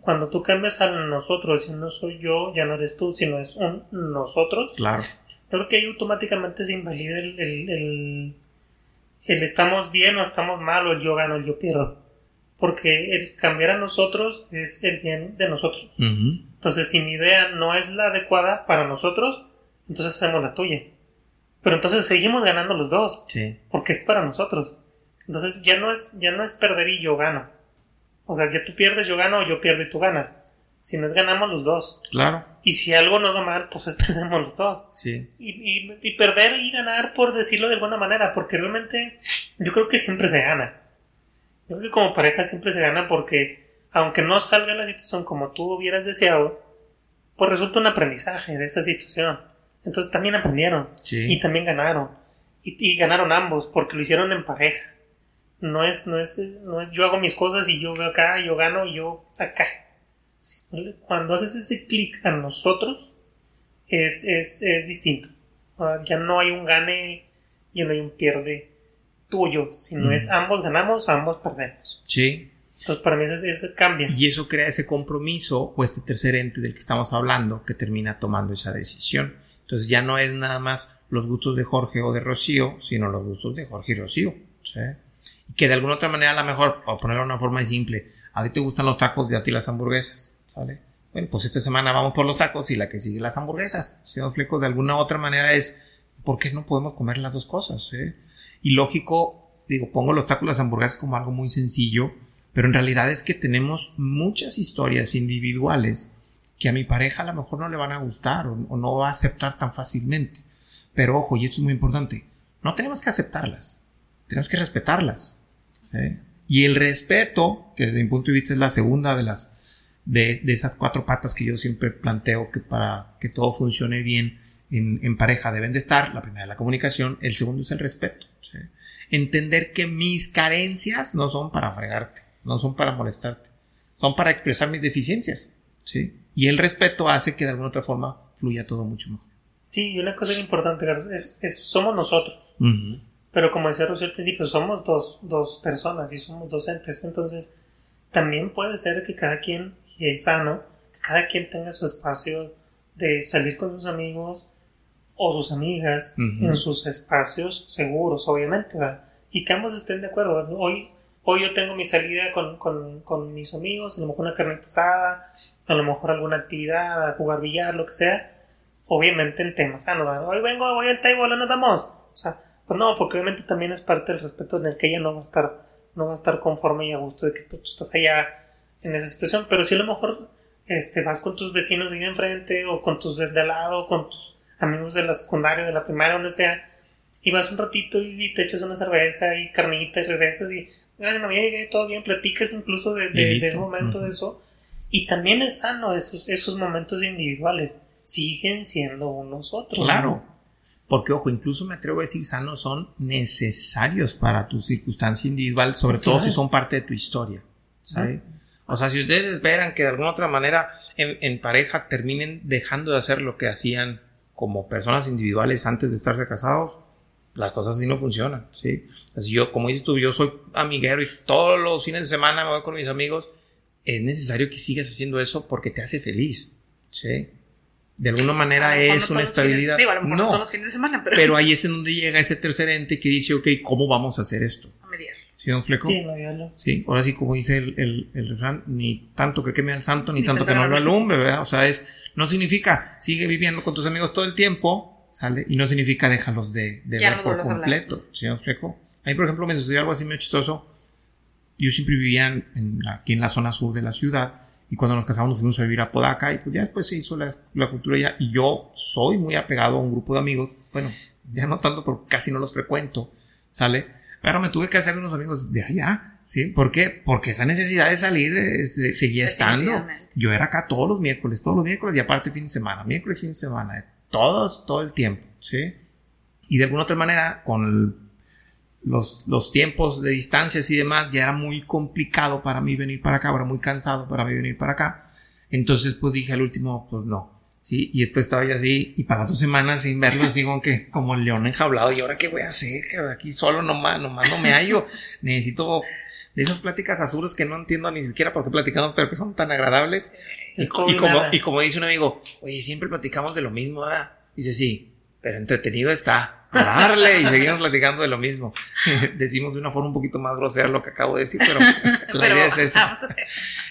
Cuando tú cambias a nosotros, ya no soy yo, ya no eres tú, sino es un nosotros. Claro. Yo creo que ahí automáticamente se invalida el, el, el, el estamos bien o estamos mal o el yo gano, el yo pierdo porque el cambiar a nosotros es el bien de nosotros. Entonces, si mi idea no es la adecuada para nosotros, entonces hacemos la tuya. Pero entonces seguimos ganando los dos. Sí. Porque es para nosotros. Entonces ya no es, ya no es perder y yo gano. O sea, ya tú pierdes, yo gano, o yo pierdo y tú ganas. Si no es ganamos los dos. Creo. Y si algo no va mal, pues es perdemos los dos. Sí. Y, y, y perder y ganar, por decirlo de alguna manera, porque realmente yo creo que siempre se gana. Yo creo que como pareja siempre se gana porque, aunque no salga la situación como tú hubieras deseado, pues resulta un aprendizaje de esa situación. Entonces también aprendieron y también ganaron. Y, ganaron ambos porque lo hicieron en pareja. No es, no es, no es yo hago mis cosas y yo veo acá, yo gano y yo acá. Cuando haces ese clic a nosotros, es, es, es distinto. Ya no hay un gane, ya no hay un pierde tuyo, sino es ambos ganamos, ambos perdemos. Sí. Entonces para mí eso, cambia. Y eso crea ese compromiso o este tercer ente del que estamos hablando que termina tomando esa decisión. Entonces ya no es nada más los gustos de Jorge o de Rocío, sino los gustos de Jorge y Rocío. ¿sí? Y que de alguna otra manera, a lo mejor, para ponerlo de una forma simple, a ti te gustan los tacos y a ti las hamburguesas. ¿sale? Bueno, pues esta semana vamos por los tacos y la que sigue las hamburguesas. Si me explico, de alguna otra manera es, ¿por qué no podemos comer las dos cosas? ¿sí? Y lógico, digo, pongo los tacos las hamburguesas como algo muy sencillo, pero en realidad es que tenemos muchas historias individuales que a mi pareja a lo mejor no le van a gustar o, no va a aceptar tan fácilmente. Pero ojo, y esto es muy importante, no tenemos que aceptarlas, tenemos que respetarlas. Y el respeto, que desde mi punto de vista es la segunda de las de, de, esas cuatro patas que yo siempre planteo que para que todo funcione bien en, pareja deben de estar, la primera es la comunicación, el segundo es el respeto. Entender que mis carencias no son para fregarte, no son para molestarte, son para expresar mis deficiencias. ¿sí? Y el respeto hace que de alguna otra forma fluya todo mucho mejor. Sí, y una cosa importante, es, es somos nosotros. Pero como decía Rocío al principio, somos dos, dos personas y somos docentes, entonces también puede ser que cada quien, y es sano, que cada quien tenga su espacio de salir con sus amigos o sus amigas en sus espacios seguros, obviamente, y que ambos estén de acuerdo. Hoy, hoy yo tengo mi salida con, con, con, mis amigos, a lo mejor una carne asada, a lo mejor alguna actividad, a jugar billar, lo que sea, obviamente en temas sanos. Hoy vengo, voy al table, nos vamos. O sea, pues no, porque obviamente también es parte del respeto en el que ella no va a estar, no va a estar conforme y a gusto de que pues, tú estás allá en esa situación, pero si a lo mejor este, vas con tus vecinos de enfrente o con tus de al lado, con tus amigos de la secundaria, de la primaria, donde sea, y vas un ratito y te echas una cerveza y carnita y regresas y gracias a llegué todo bien, platicas incluso de, del momento de eso y también es sano esos, esos momentos individuales siguen siendo unos otros. Claro. Porque, ojo, incluso me atrevo a decir sanos son necesarios para tu circunstancia individual, sobre todo si son parte de tu historia. ¿Sabes? O sea, si ustedes esperan que de alguna otra manera en, pareja terminen dejando de hacer lo que hacían como personas individuales antes de estarse casados, las cosas así no funcionan, ¿sí? Así yo, como dices tú, yo soy amiguero y todos los fines de semana me voy con mis amigos, es necesario que sigas haciendo eso porque te hace feliz, ¿sí? de alguna manera es una estabilidad. no, todos los fines de semana, pero... pero... ahí es en donde llega ese tercer ente que dice, ok, ¿cómo vamos a hacer esto? A mediar. ¿Sí me explico? Sí, mediarlo. Sí, ahora sí, como dice el, el, refrán, ni tanto que queme al santo, ni, tanto que no lo alumbre, ¿verdad? O sea, es, no significa sigue viviendo con tus amigos todo el tiempo, ¿sale? Y no significa déjalos de, de ver por completo. ¿Sí me explico? Ahí, por ejemplo, me sucedió algo así muy chistoso. Yo siempre vivía en, aquí en la zona sur de la ciudad y cuando nos casamos nos fuimos a vivir a Podaca y pues ya después se hizo la, la cultura ya. Y yo soy muy apegado a un grupo de amigos. Bueno, ya no tanto porque casi no los frecuento, ¿sale? Pero me tuve que hacer unos amigos de allá, ¿sí? ¿Por qué? Porque esa necesidad de salir seguía estando. Yo era acá todos los miércoles, todos los miércoles y aparte fin de semana, miércoles, fin de semana, todos, todo el tiempo, ¿sí? Y de alguna otra manera, con los, los tiempos de distancias y demás, ya era muy complicado para mí venir para acá, era muy cansado para mí venir para acá. Entonces, pues dije al último, pues no. Sí, y después estaba yo así, y para dos semanas sin verlos, digo que como el león enjaulado, ¿y ahora qué voy a hacer? Aquí solo nomás, nomás no me hallo. Necesito de esas pláticas azules que no entiendo ni siquiera por qué platicamos, pero que son tan agradables. Y, como, y como dice un amigo, oye, siempre platicamos de lo mismo, ¿verdad? Dice, sí, pero entretenido está darle y seguimos platicando de lo mismo. Decimos de una forma un poquito más grosera lo que acabo de decir, pero la idea es esa.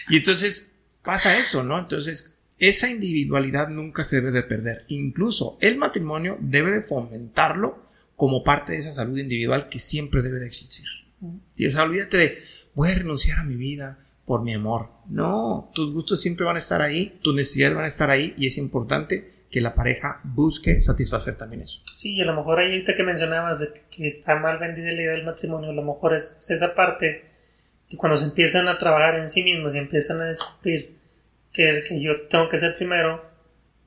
Y entonces pasa eso, ¿no? Entonces, esa individualidad nunca se debe de perder. Incluso el matrimonio debe de fomentarlo como parte de esa salud individual que siempre debe de existir. Y o olvídate de, voy a renunciar a mi vida por mi amor. No, tus gustos siempre van a estar ahí, tus necesidades van a estar ahí y es importante que la pareja busque satisfacer también eso. Sí, y a lo mejor ahí que mencionabas de que está mal vendida la idea del matrimonio, a lo mejor es, esa parte que cuando se empiezan a trabajar en sí mismos y empiezan a descubrir que, que yo tengo que ser primero,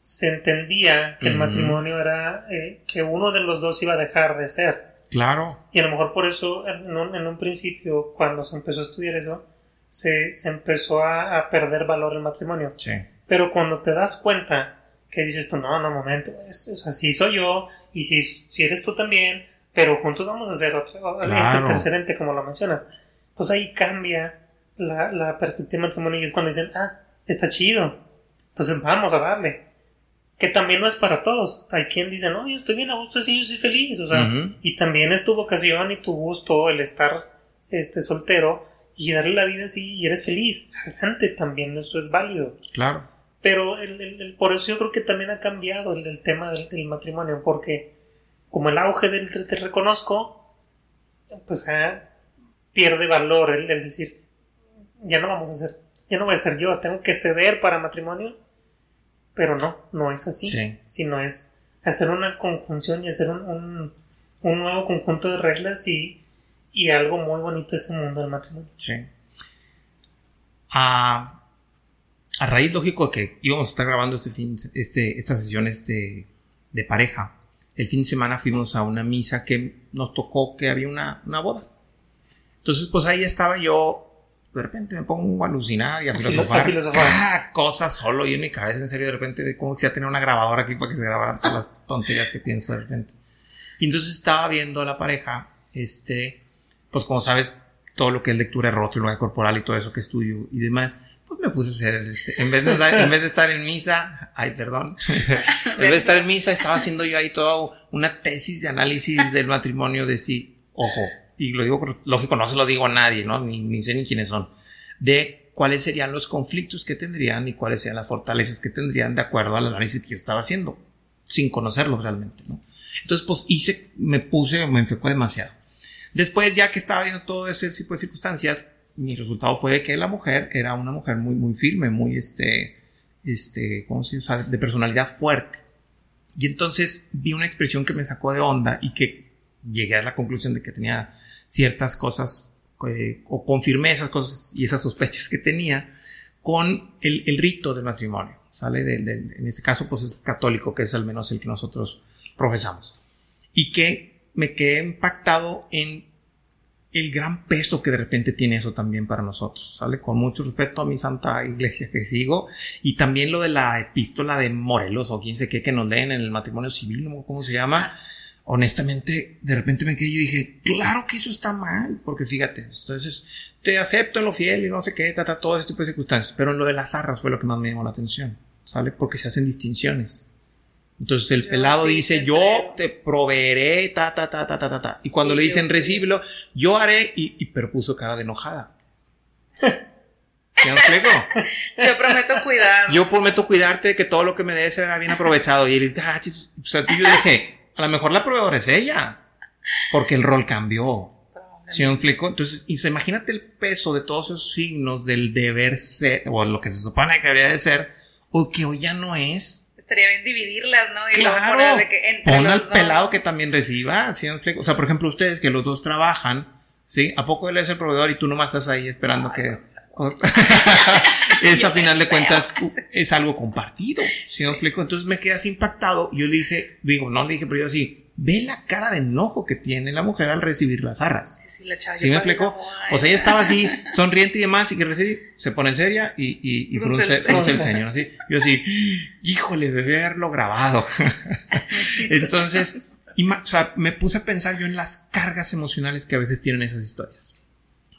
se entendía que el matrimonio era eh, que uno de los dos iba a dejar de ser. Claro. Y a lo mejor por eso en un, en un principio, cuando se empezó a estudiar eso, se, se empezó a, a, perder valor el matrimonio. Sí. Pero cuando te das cuenta que dices tú, no, no, momento, es, así soy yo, y si, si eres tú también, pero juntos vamos a hacer otro, este tercer ente, como lo mencionas. Entonces ahí cambia la, la perspectiva del matrimonio y es cuando dicen, ah, está chido, entonces vamos a darle. Que también no es para todos. Hay quien dice, no, yo estoy bien a gusto, así yo soy feliz. O sea, y también es tu vocación y tu gusto el estar este, soltero y darle la vida así y eres feliz. Adelante, también eso es válido. Claro. Pero el, por eso yo creo que también ha cambiado el, tema del, matrimonio, porque como el auge del te, reconozco, pues ah, pierde valor el, decir, ya no vamos a ser, ya no voy a ser yo, tengo que ceder para matrimonio, pero no, no es así, sino es hacer una conjunción y hacer un, un, nuevo conjunto de reglas y, y algo muy bonito ese mundo del matrimonio. Sí. Ah a raíz lógico de que íbamos a estar grabando este fin, este, estas sesiones de, de, pareja, el fin de semana fuimos a una misa que nos tocó que había una, una boda. Entonces, pues ahí estaba yo, de repente me pongo a alucinar y a filosofar. Ah, cosas solo y en mi cabeza, en serio, de repente, de cómo quisiera tener una grabadora aquí para que se grabaran todas las tonterías que pienso de repente. Y entonces estaba viendo a la pareja este, pues como sabes, todo lo que es lectura de lenguaje corporal y todo eso que estudio y demás, pues me puse a hacer, este, en vez de, en vez de estar en misa, ay, perdón, en vez de estar en misa, estaba haciendo yo ahí toda una tesis de análisis del matrimonio de sí, ojo, y lo digo lógico, no se lo digo a nadie, ¿no? Ni, ni sé ni quiénes son, de cuáles serían los conflictos que tendrían y cuáles serían las fortalezas que tendrían de acuerdo al análisis que yo estaba haciendo, sin conocerlos realmente, ¿no? Entonces, pues hice, me puse, me enfocó demasiado. Después, ya que estaba viendo todo ese tipo de circunstancias, mi resultado fue de que la mujer era una mujer muy, muy firme, muy, este, este, ¿cómo se dice? de personalidad fuerte. Y entonces vi una expresión que me sacó de onda y que llegué a la conclusión de que tenía ciertas cosas, eh, o confirmé esas cosas y esas sospechas que tenía con el, el rito del matrimonio. Sale del, en este caso, pues es católico, que es al menos el que nosotros profesamos. Y que me quedé impactado en el gran peso que de repente tiene eso también para nosotros, ¿sale? Con mucho respeto a mi santa iglesia que sigo y también lo de la epístola de Morelos o quién sé qué que nos leen en el matrimonio civil, ¿cómo se llama? Honestamente, de repente me quedé y dije, claro que eso está mal, porque fíjate, entonces te acepto en lo fiel y no sé qué, trata todo este tipo de circunstancias, pero en lo de las arras fue lo que más me llamó la atención, ¿sale? Porque se hacen distinciones. Entonces el pelado dice, yo te proveeré, ta, ta, ta, ta, ta, ta, Y cuando le dicen, recíbelo, yo haré, y, y, pero puso cara de enojada. ¿Se explico? Yo prometo cuidar. Yo prometo cuidarte de que todo lo que me des será bien aprovechado. Y él dice, ah, o sea, yo dije, a lo mejor la proveedora es ella. Porque el rol cambió. ¿Sí me explico? Entonces, y se, imagínate el peso de todos esos signos del deber ser, o lo que se supone que debería de ser, o que hoy ya no es estaría bien dividirlas, ¿no? Y claro, de que pon al pelado que también reciba, ¿sí O sea, por ejemplo, ustedes que los dos trabajan, ¿sí? ¿A poco él es el proveedor y tú nomás estás ahí esperando que... es a final de cuentas es algo compartido, ¿sí me explico? Entonces me quedas impactado. Yo dije, digo, no le dije, pero yo así, ve la cara de enojo que tiene la mujer al recibir las arras. Sí, la ¿Sí me explicó? O sea, ella estaba así, sonriente y demás, y que recibe, se pone seria y, y, y frunce, el ceño, así. Yo así, híjole, debe haberlo grabado. Entonces, y, o sea, me puse a pensar yo en las cargas emocionales que a veces tienen esas historias.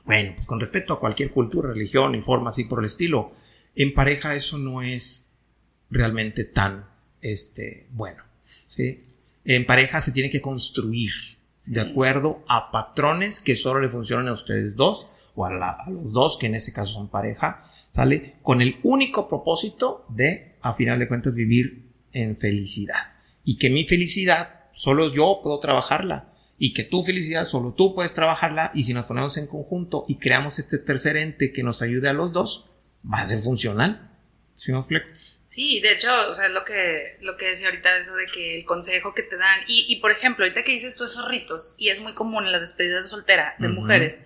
Bueno, pues con respecto a cualquier cultura, religión y forma así por el estilo, en pareja eso no es realmente tan, este, bueno, ¿sí? En pareja se tiene que construir de acuerdo a patrones que solo le funcionan a ustedes dos o a, los dos que en este caso son pareja, ¿sale? Con el único propósito de, a final de cuentas, vivir en felicidad. Y que mi felicidad solo yo puedo trabajarla y que tu felicidad solo tú puedes trabajarla y si nos ponemos en conjunto y creamos este tercer ente que nos ayude a los dos, va a ser funcional. ¿Sí me explico? Sí, de hecho, o sea, es lo que, lo que decía ahorita, eso de que el consejo que te dan, y, y por ejemplo, ahorita que dices tú esos ritos, y es muy común en las despedidas de soltera de mujeres,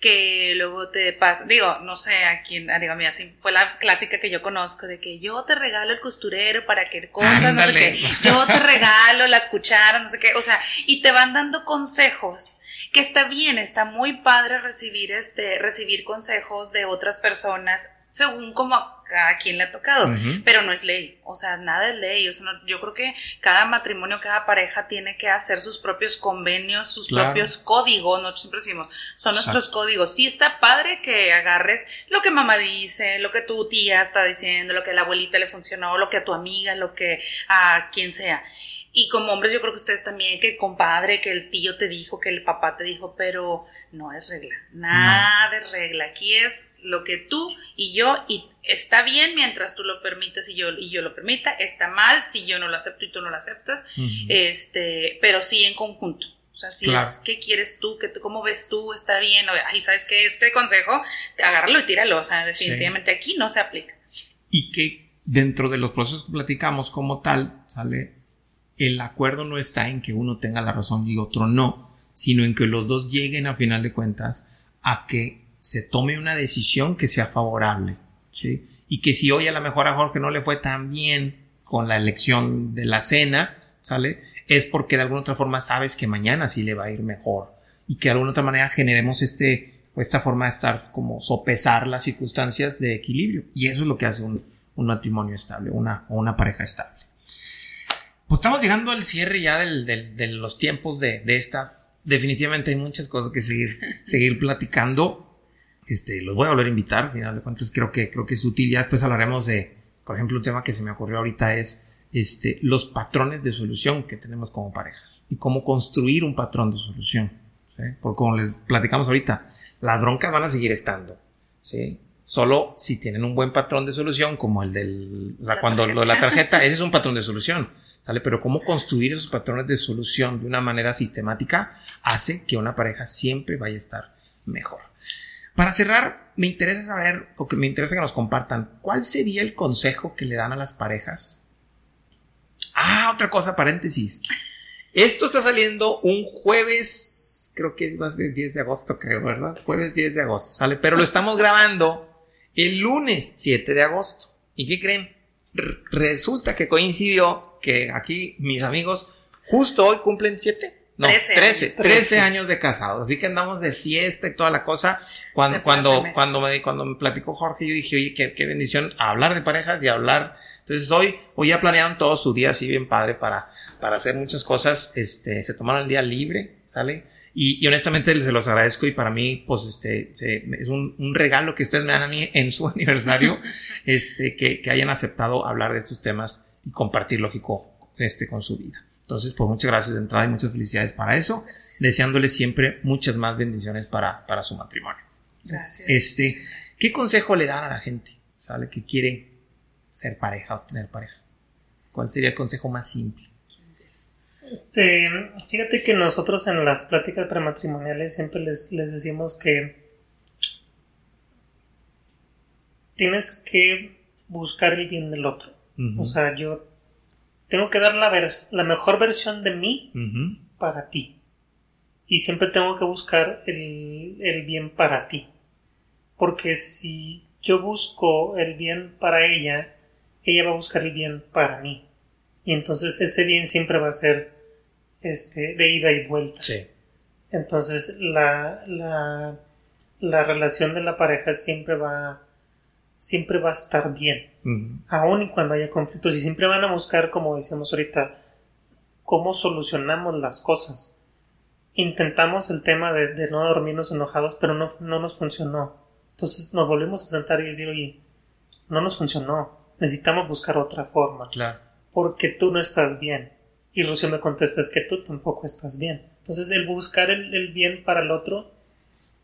que luego te pasa, digo, no sé a quién, digo, a mí así fue la clásica que yo conozco, de que yo te regalo el costurero para que cosas, no sé qué, yo te regalo las cucharas, no sé qué, o sea, y te van dando consejos que está bien, está muy padre recibir este, recibir consejos de otras personas según como cada quien le ha tocado, pero no es ley, o sea, nada es ley, o sea, yo creo que cada matrimonio, cada pareja tiene que hacer sus propios convenios, sus propios códigos, nosotros siempre decimos, son nuestros códigos, sí está padre que agarres lo que mamá dice, lo que tu tía está diciendo, lo que a la abuelita le funcionó, lo que a tu amiga, lo que a quien sea, y como hombres yo creo que ustedes también, que el compadre, que el tío te dijo, que el papá te dijo, pero no es regla, nada es regla. Aquí es lo que tú y yo, y está bien mientras tú lo permites y yo, y yo lo permita, está mal si yo no lo acepto y tú no lo aceptas, este, pero sí en conjunto. O sea, si es, ¿qué quieres tú? ¿Qué, ¿Cómo ves tú? ¿Está bien? Ahí ¿sabes que Este consejo, agárralo y tíralo. O sea, definitivamente aquí no se aplica. Y que dentro de los procesos que platicamos como tal, sale el acuerdo no está en que uno tenga la razón y otro no, sino en que los dos lleguen a final de cuentas a que se tome una decisión que sea favorable, ¿sí? Y que si hoy a lo mejor a Jorge no le fue tan bien con la elección de la cena, ¿sale? Es porque de alguna otra forma sabes que mañana sí le va a ir mejor y que de alguna otra manera generemos este, esta forma de estar como sopesar las circunstancias de equilibrio. Y eso es lo que hace un, un matrimonio estable, una, una pareja estable. Pues estamos llegando al cierre ya del, de los tiempos de, esta definitivamente hay muchas cosas que seguir, seguir platicando. Este, los voy a volver a invitar, al final de cuentas creo que, creo que es útil. Ya después hablaremos de, por ejemplo, un tema que se me ocurrió ahorita es este, los patrones de solución que tenemos como parejas y cómo construir un patrón de solución. Porque como les platicamos ahorita, las broncas van a seguir estando. ¿sí? Solo si tienen un buen patrón de solución, como el del, o sea, cuando lo de la tarjeta, ese es un patrón de solución. Pero cómo construir esos patrones de solución de una manera sistemática hace que una pareja siempre vaya a estar mejor. Para cerrar, me interesa saber, o que me interesa que nos compartan, ¿cuál sería el consejo que le dan a las parejas? Ah, otra cosa, paréntesis. Esto está saliendo un jueves, creo que es más del 10 de agosto, creo, ¿verdad? Jueves 10 de agosto, sale, pero lo estamos grabando el lunes 7 de agosto. ¿Y qué creen? Resulta que coincidió que aquí mis amigos justo hoy cumplen 7 no, 13, 13, años de casados. Así que andamos de fiesta y toda la cosa. Cuando, cuando, cuando me, cuando me platicó Jorge, yo dije, oye, qué, qué bendición hablar de parejas y hablar. Entonces hoy, hoy ya planearon todo su día así bien padre para, para hacer muchas cosas. Este, se tomaron el día libre, ¿sale? Y, y honestamente se los agradezco y para mí, pues, este, es un, un regalo que ustedes me dan a mí en su aniversario, este, que, que hayan aceptado hablar de estos temas y compartir, lógico, este, con su vida. Entonces, pues muchas gracias de entrada y muchas felicidades para eso. Deseándole siempre muchas más bendiciones para, para su matrimonio. Gracias. Este, ¿qué consejo le dan a la gente? ¿Sabe? Que quiere ser pareja o tener pareja. ¿Cuál sería el consejo más simple? Este, fíjate que nosotros en las pláticas prematrimoniales siempre les, les decimos que tienes que buscar el bien del otro. O sea, yo tengo que dar la, la mejor versión de mí para ti. Y siempre tengo que buscar el, el, bien para ti. Porque si yo busco el bien para ella, ella va a buscar el bien para mí. Y entonces ese bien siempre va a ser este, de ida y vuelta. Entonces la, la, la relación de la pareja siempre va siempre va a estar bien, aun y cuando haya conflictos, y siempre van a buscar, como decíamos ahorita, cómo solucionamos las cosas. Intentamos el tema de, no dormirnos enojados, pero no, no, nos funcionó. Entonces nos volvemos a sentar y decir, oye, no nos funcionó, necesitamos buscar otra forma. Claro. Porque tú no estás bien. Y Lucio me contesta, es que tú tampoco estás bien. Entonces el buscar el, el bien para el otro,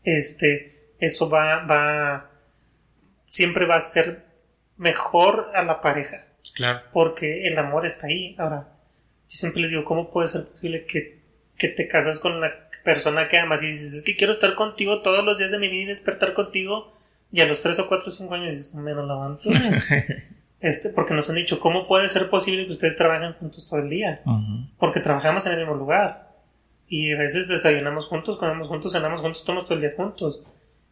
este, eso va, va, siempre va a ser mejor a la pareja. Claro. Porque el amor está ahí. Ahora, yo siempre les digo, ¿cómo puede ser posible que, que te casas con la persona que amas y dices, es que quiero estar contigo todos los días de mi vida y despertar contigo? Y a los 3 o 4 o 5 años dices, no me lo levanto. este, porque nos han dicho, ¿cómo puede ser posible que ustedes trabajen juntos todo el día? Porque trabajamos en el mismo lugar. Y a veces desayunamos juntos, comemos juntos, cenamos juntos, estamos todo el día juntos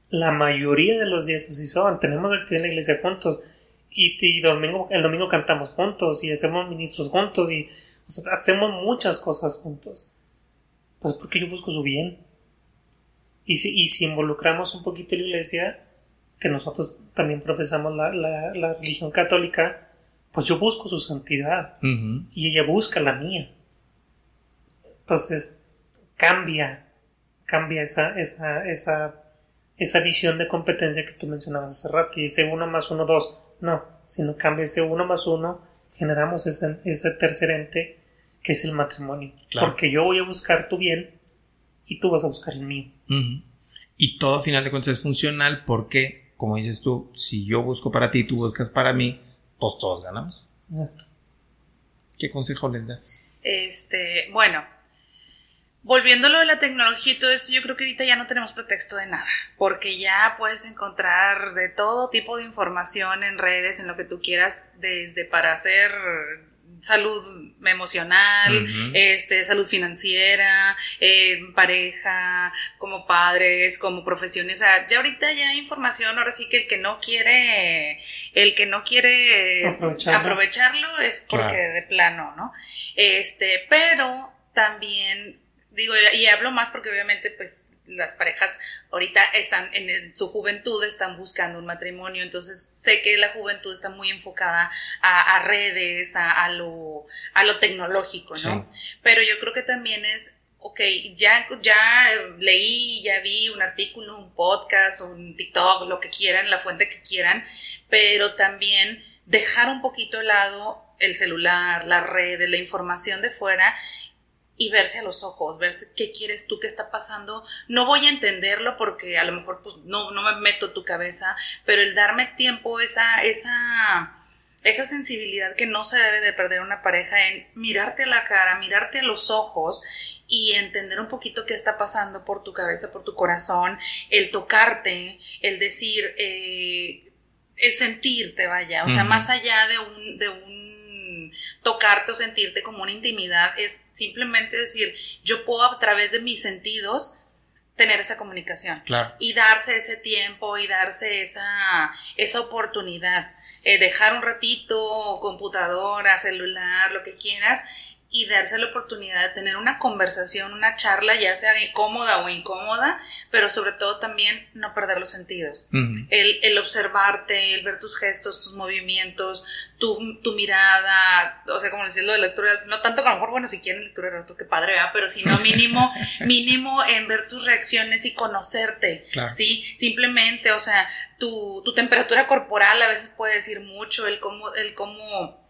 la mayoría de los días así son. Tenemos actividad en la iglesia juntos. Y, domingo, el domingo cantamos juntos y hacemos ministros juntos y hacemos muchas cosas juntos. Pues porque yo busco su bien. Y si, y si involucramos un poquito la iglesia, que nosotros también profesamos la, la, religión católica, pues yo busco su santidad y ella busca la mía. Entonces, cambia, cambia esa, esa, esa esa visión de competencia que tú mencionabas hace rato y dice uno más uno, dos. No, sino cambia ese uno más uno, generamos ese, ese tercer ente que es el matrimonio. Porque yo voy a buscar tu bien y tú vas a buscar el mío. Y todo a final de cuentas es funcional porque, como dices tú, si yo busco para ti y tú buscas para mí, pues todos ganamos. ¿Qué consejo les das? Este, bueno, Volviendo a lo de la tecnología y todo esto, yo creo que ahorita ya no tenemos pretexto de nada, porque ya puedes encontrar de todo tipo de información en redes, en lo que tú quieras, desde para hacer salud emocional, este, salud financiera, eh, pareja, como padres, como profesiones. O sea, ya ahorita ya hay información, ahora sí que el que no quiere, el que no quiere aprovecharlo, es porque de plano, ¿no? Este, pero también digo, y hablo más porque obviamente pues las parejas ahorita están en, su juventud, están buscando un matrimonio, entonces sé que la juventud está muy enfocada a, redes, a, lo, a lo tecnológico, ¿no? Pero yo creo que también es ok, ya, ya leí, ya vi un artículo, un podcast, un TikTok, lo que quieran, la fuente que quieran, pero también dejar un poquito de lado el celular, la red, la información de fuera y verse a los ojos, verse qué quieres tú, qué está pasando. No voy a entenderlo porque a lo mejor pues, no, no me meto en tu cabeza, pero el darme tiempo, esa, esa, esa sensibilidad que no se debe de perder una pareja en mirarte a la cara, mirarte a los ojos y entender un poquito qué está pasando por tu cabeza, por tu corazón, el tocarte, el decir, eh, el sentirte, vaya, o sea, más allá de un, de un tocarte o sentirte como una intimidad, es simplemente decir, yo puedo a través de mis sentidos tener esa comunicación. Y darse ese tiempo y darse esa, esa oportunidad, eh, dejar un ratito computadora, celular, lo que quieras y darse la oportunidad de tener una conversación, una charla, ya sea cómoda o incómoda, pero sobre todo también no perder los sentidos. el, el, observarte, el ver tus gestos, tus movimientos, tu, tu, mirada, o sea, como decirlo de lectura, no tanto que a lo mejor, bueno, si quieren lectura de qué padre, ¿verdad? pero sino mínimo, mínimo en ver tus reacciones y conocerte, ¿sí? Simplemente, o sea, tu, tu temperatura corporal a veces puede decir mucho, el cómo, el cómo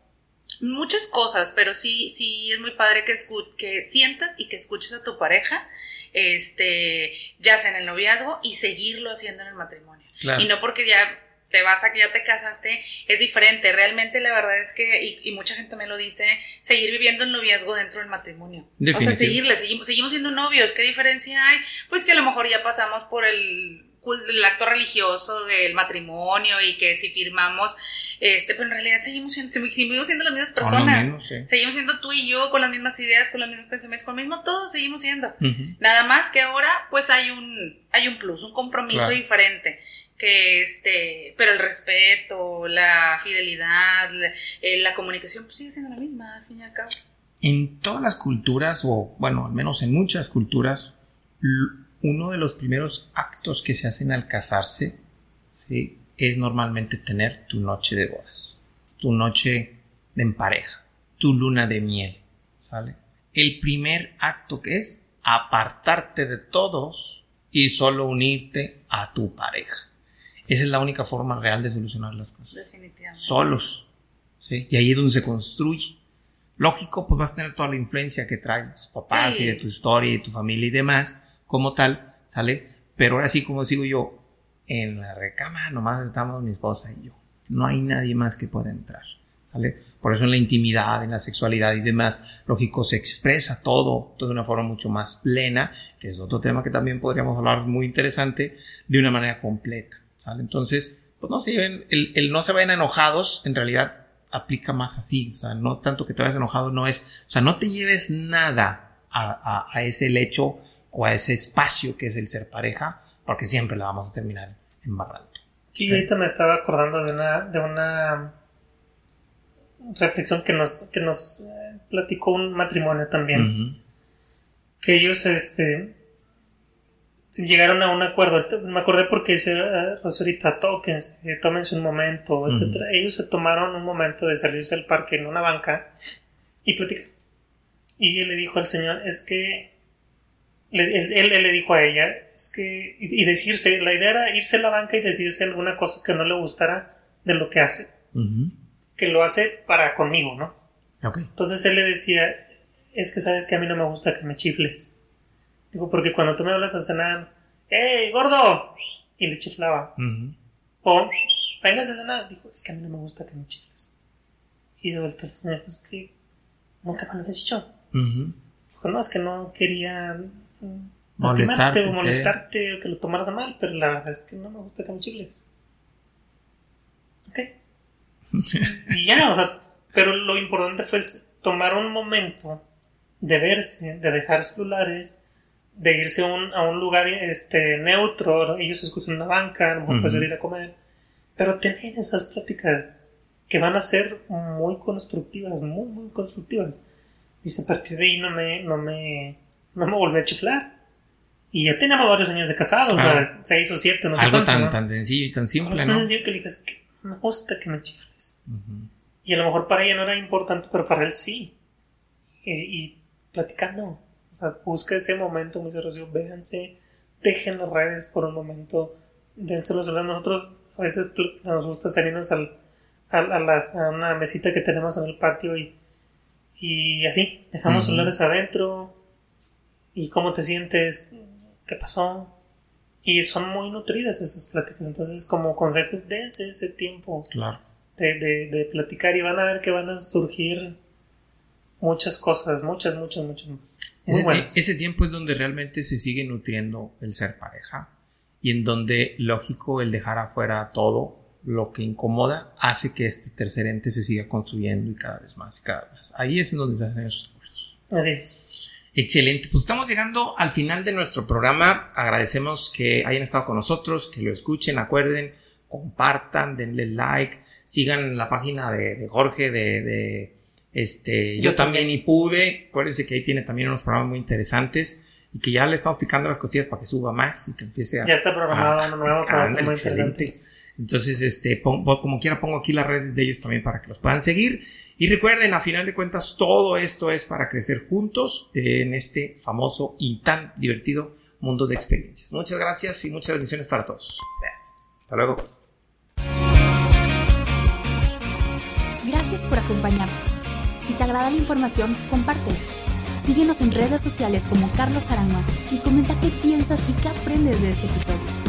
muchas cosas, pero sí, sí es muy padre que, que sientas y que escuches a tu pareja, este, ya sea en el noviazgo y seguirlo haciendo en el matrimonio. Y no porque ya te vas a que ya te casaste, es diferente. Realmente la verdad es que, y, mucha gente me lo dice, seguir viviendo el noviazgo dentro del matrimonio. O sea, seguirle, seguimos, seguimos siendo novios. ¿Qué diferencia hay? Pues que a lo mejor ya pasamos por el, el acto religioso del matrimonio y que si firmamos este, pero en realidad seguimos siendo, seguimos siendo las mismas personas. Seguimos siendo tú y yo con las mismas ideas, con los mismos pensamientos, con lo mismo todo, seguimos siendo. Nada más que ahora, pues hay un, hay un plus, un compromiso diferente. Que este, pero el respeto, la fidelidad, la, eh, la comunicación, pues sigue siendo la misma, al fin y al cabo. En todas las culturas, o bueno, al menos en muchas culturas, uno de los primeros actos que se hacen al casarse, ¿sí? es normalmente tener tu noche de bodas, tu noche de en pareja, tu luna de miel, ¿sale? El primer acto que es apartarte de todos y solo unirte a tu pareja. Esa es la única forma real de solucionar las cosas. Definitivamente. Solos. ¿sí? Y ahí es donde se construye. Lógico, pues vas a tener toda la influencia que traen tus papás y de tu historia y de tu familia y demás, como tal, ¿sale? Pero ahora sí, como digo yo, en la recámara nomás estamos mi esposa y yo. No hay nadie más que pueda entrar. ¿Sale? Por eso en la intimidad, en la sexualidad y demás, lógico, se expresa todo, todo de una forma mucho más plena, que es otro tema que también podríamos hablar muy interesante, de una manera completa. ¿sale? Entonces, pues no se el, el no se vayan enojados, en realidad aplica más así. O sea, no tanto que te vayas enojado, no es, o sea, no te lleves nada a, a, a ese lecho o a ese espacio que es el ser pareja, porque siempre la vamos a terminar embarrando. Sí, ahorita me estaba acordando de una, de una reflexión que nos, que nos eh, platicó un matrimonio también. Que ellos, este, llegaron a un acuerdo. Me acordé porque dice uh, Rosorita, tóquense, tómense un momento, etcétera. Ellos se tomaron un momento de salirse al parque en una banca y platicar. Y él le dijo al señor, es que él, le dijo a ella, es que, y decirse, la idea era irse a la banca y decirse alguna cosa que no le gustara de lo que hace. Que lo hace para conmigo, ¿no? Entonces él le decía, es que sabes que a mí no me gusta que me chifles. Digo, porque cuando tú me hablas a cenar, ¡Ey, gordo! Y le chiflaba. O, vengas a cenar. Dijo, es que a mí no me gusta que me chifles. Y se vuelta el señor, es que nunca me lo has dicho. Dijo, no, es que no quería molestarte o molestarte o que lo tomaras a mal, pero la verdad es que no me gusta que me chifles. Ok. y ya, o sea, pero lo importante fue tomar un momento de verse, de dejar celulares, de irse a un, a un lugar este, neutro, ellos escogen una banca, a lo mejor puedes ir a comer, pero tener esas pláticas que van a ser muy constructivas, muy, muy constructivas. Dice, a partir de ahí no me, no me, no me volví a chiflar. Y ya teníamos varios años de casados, o sea, seis o siete, no sé Algo tan, tan sencillo y tan simple, ¿no? Tan sencillo que le dices que me gusta que me chifles. Y a lo mejor para ella no era importante, pero para él sí. Y, platicando, O sea, busca ese momento, muy Rocío, véanse, dejen las redes por un momento, dense los celulares. Nosotros a veces nos gusta salirnos al, a, a, una mesita que tenemos en el patio y, y así, dejamos celulares adentro. ¿Y cómo te sientes? ¿Qué pasó? Y son muy nutridas esas pláticas. Entonces, como consejos, dense ese tiempo claro. de, de, de platicar y van a ver que van a surgir muchas cosas, muchas, muchas, muchas más. ese, ese, tiempo es donde realmente se sigue nutriendo el ser pareja y en donde, lógico, el dejar afuera todo lo que incomoda hace que este tercer ente se siga construyendo y cada vez más y cada vez más. Ahí es en donde se hacen esos esfuerzos. Así es. Excelente, pues estamos llegando al final de nuestro programa. Agradecemos que hayan estado con nosotros, que lo escuchen, acuerden, compartan, denle like, sigan la página de, Jorge, de, este, yo, también. y pude. Acuérdense que ahí tiene también unos programas muy interesantes y que ya le estamos picando las costillas para que suba más y que empiece a. Ya está programado uno nuevo para muy interesante. Entonces, este, como quiera, pongo aquí las redes de ellos también para que los puedan seguir. Y recuerden, a final de cuentas, todo esto es para crecer juntos en este famoso y tan divertido mundo de experiencias. Muchas gracias y muchas bendiciones para todos. Hasta luego. Gracias por acompañarnos. Si te agrada la información, compártela. Síguenos en redes sociales como Carlos Arama y comenta qué piensas y qué aprendes de este episodio.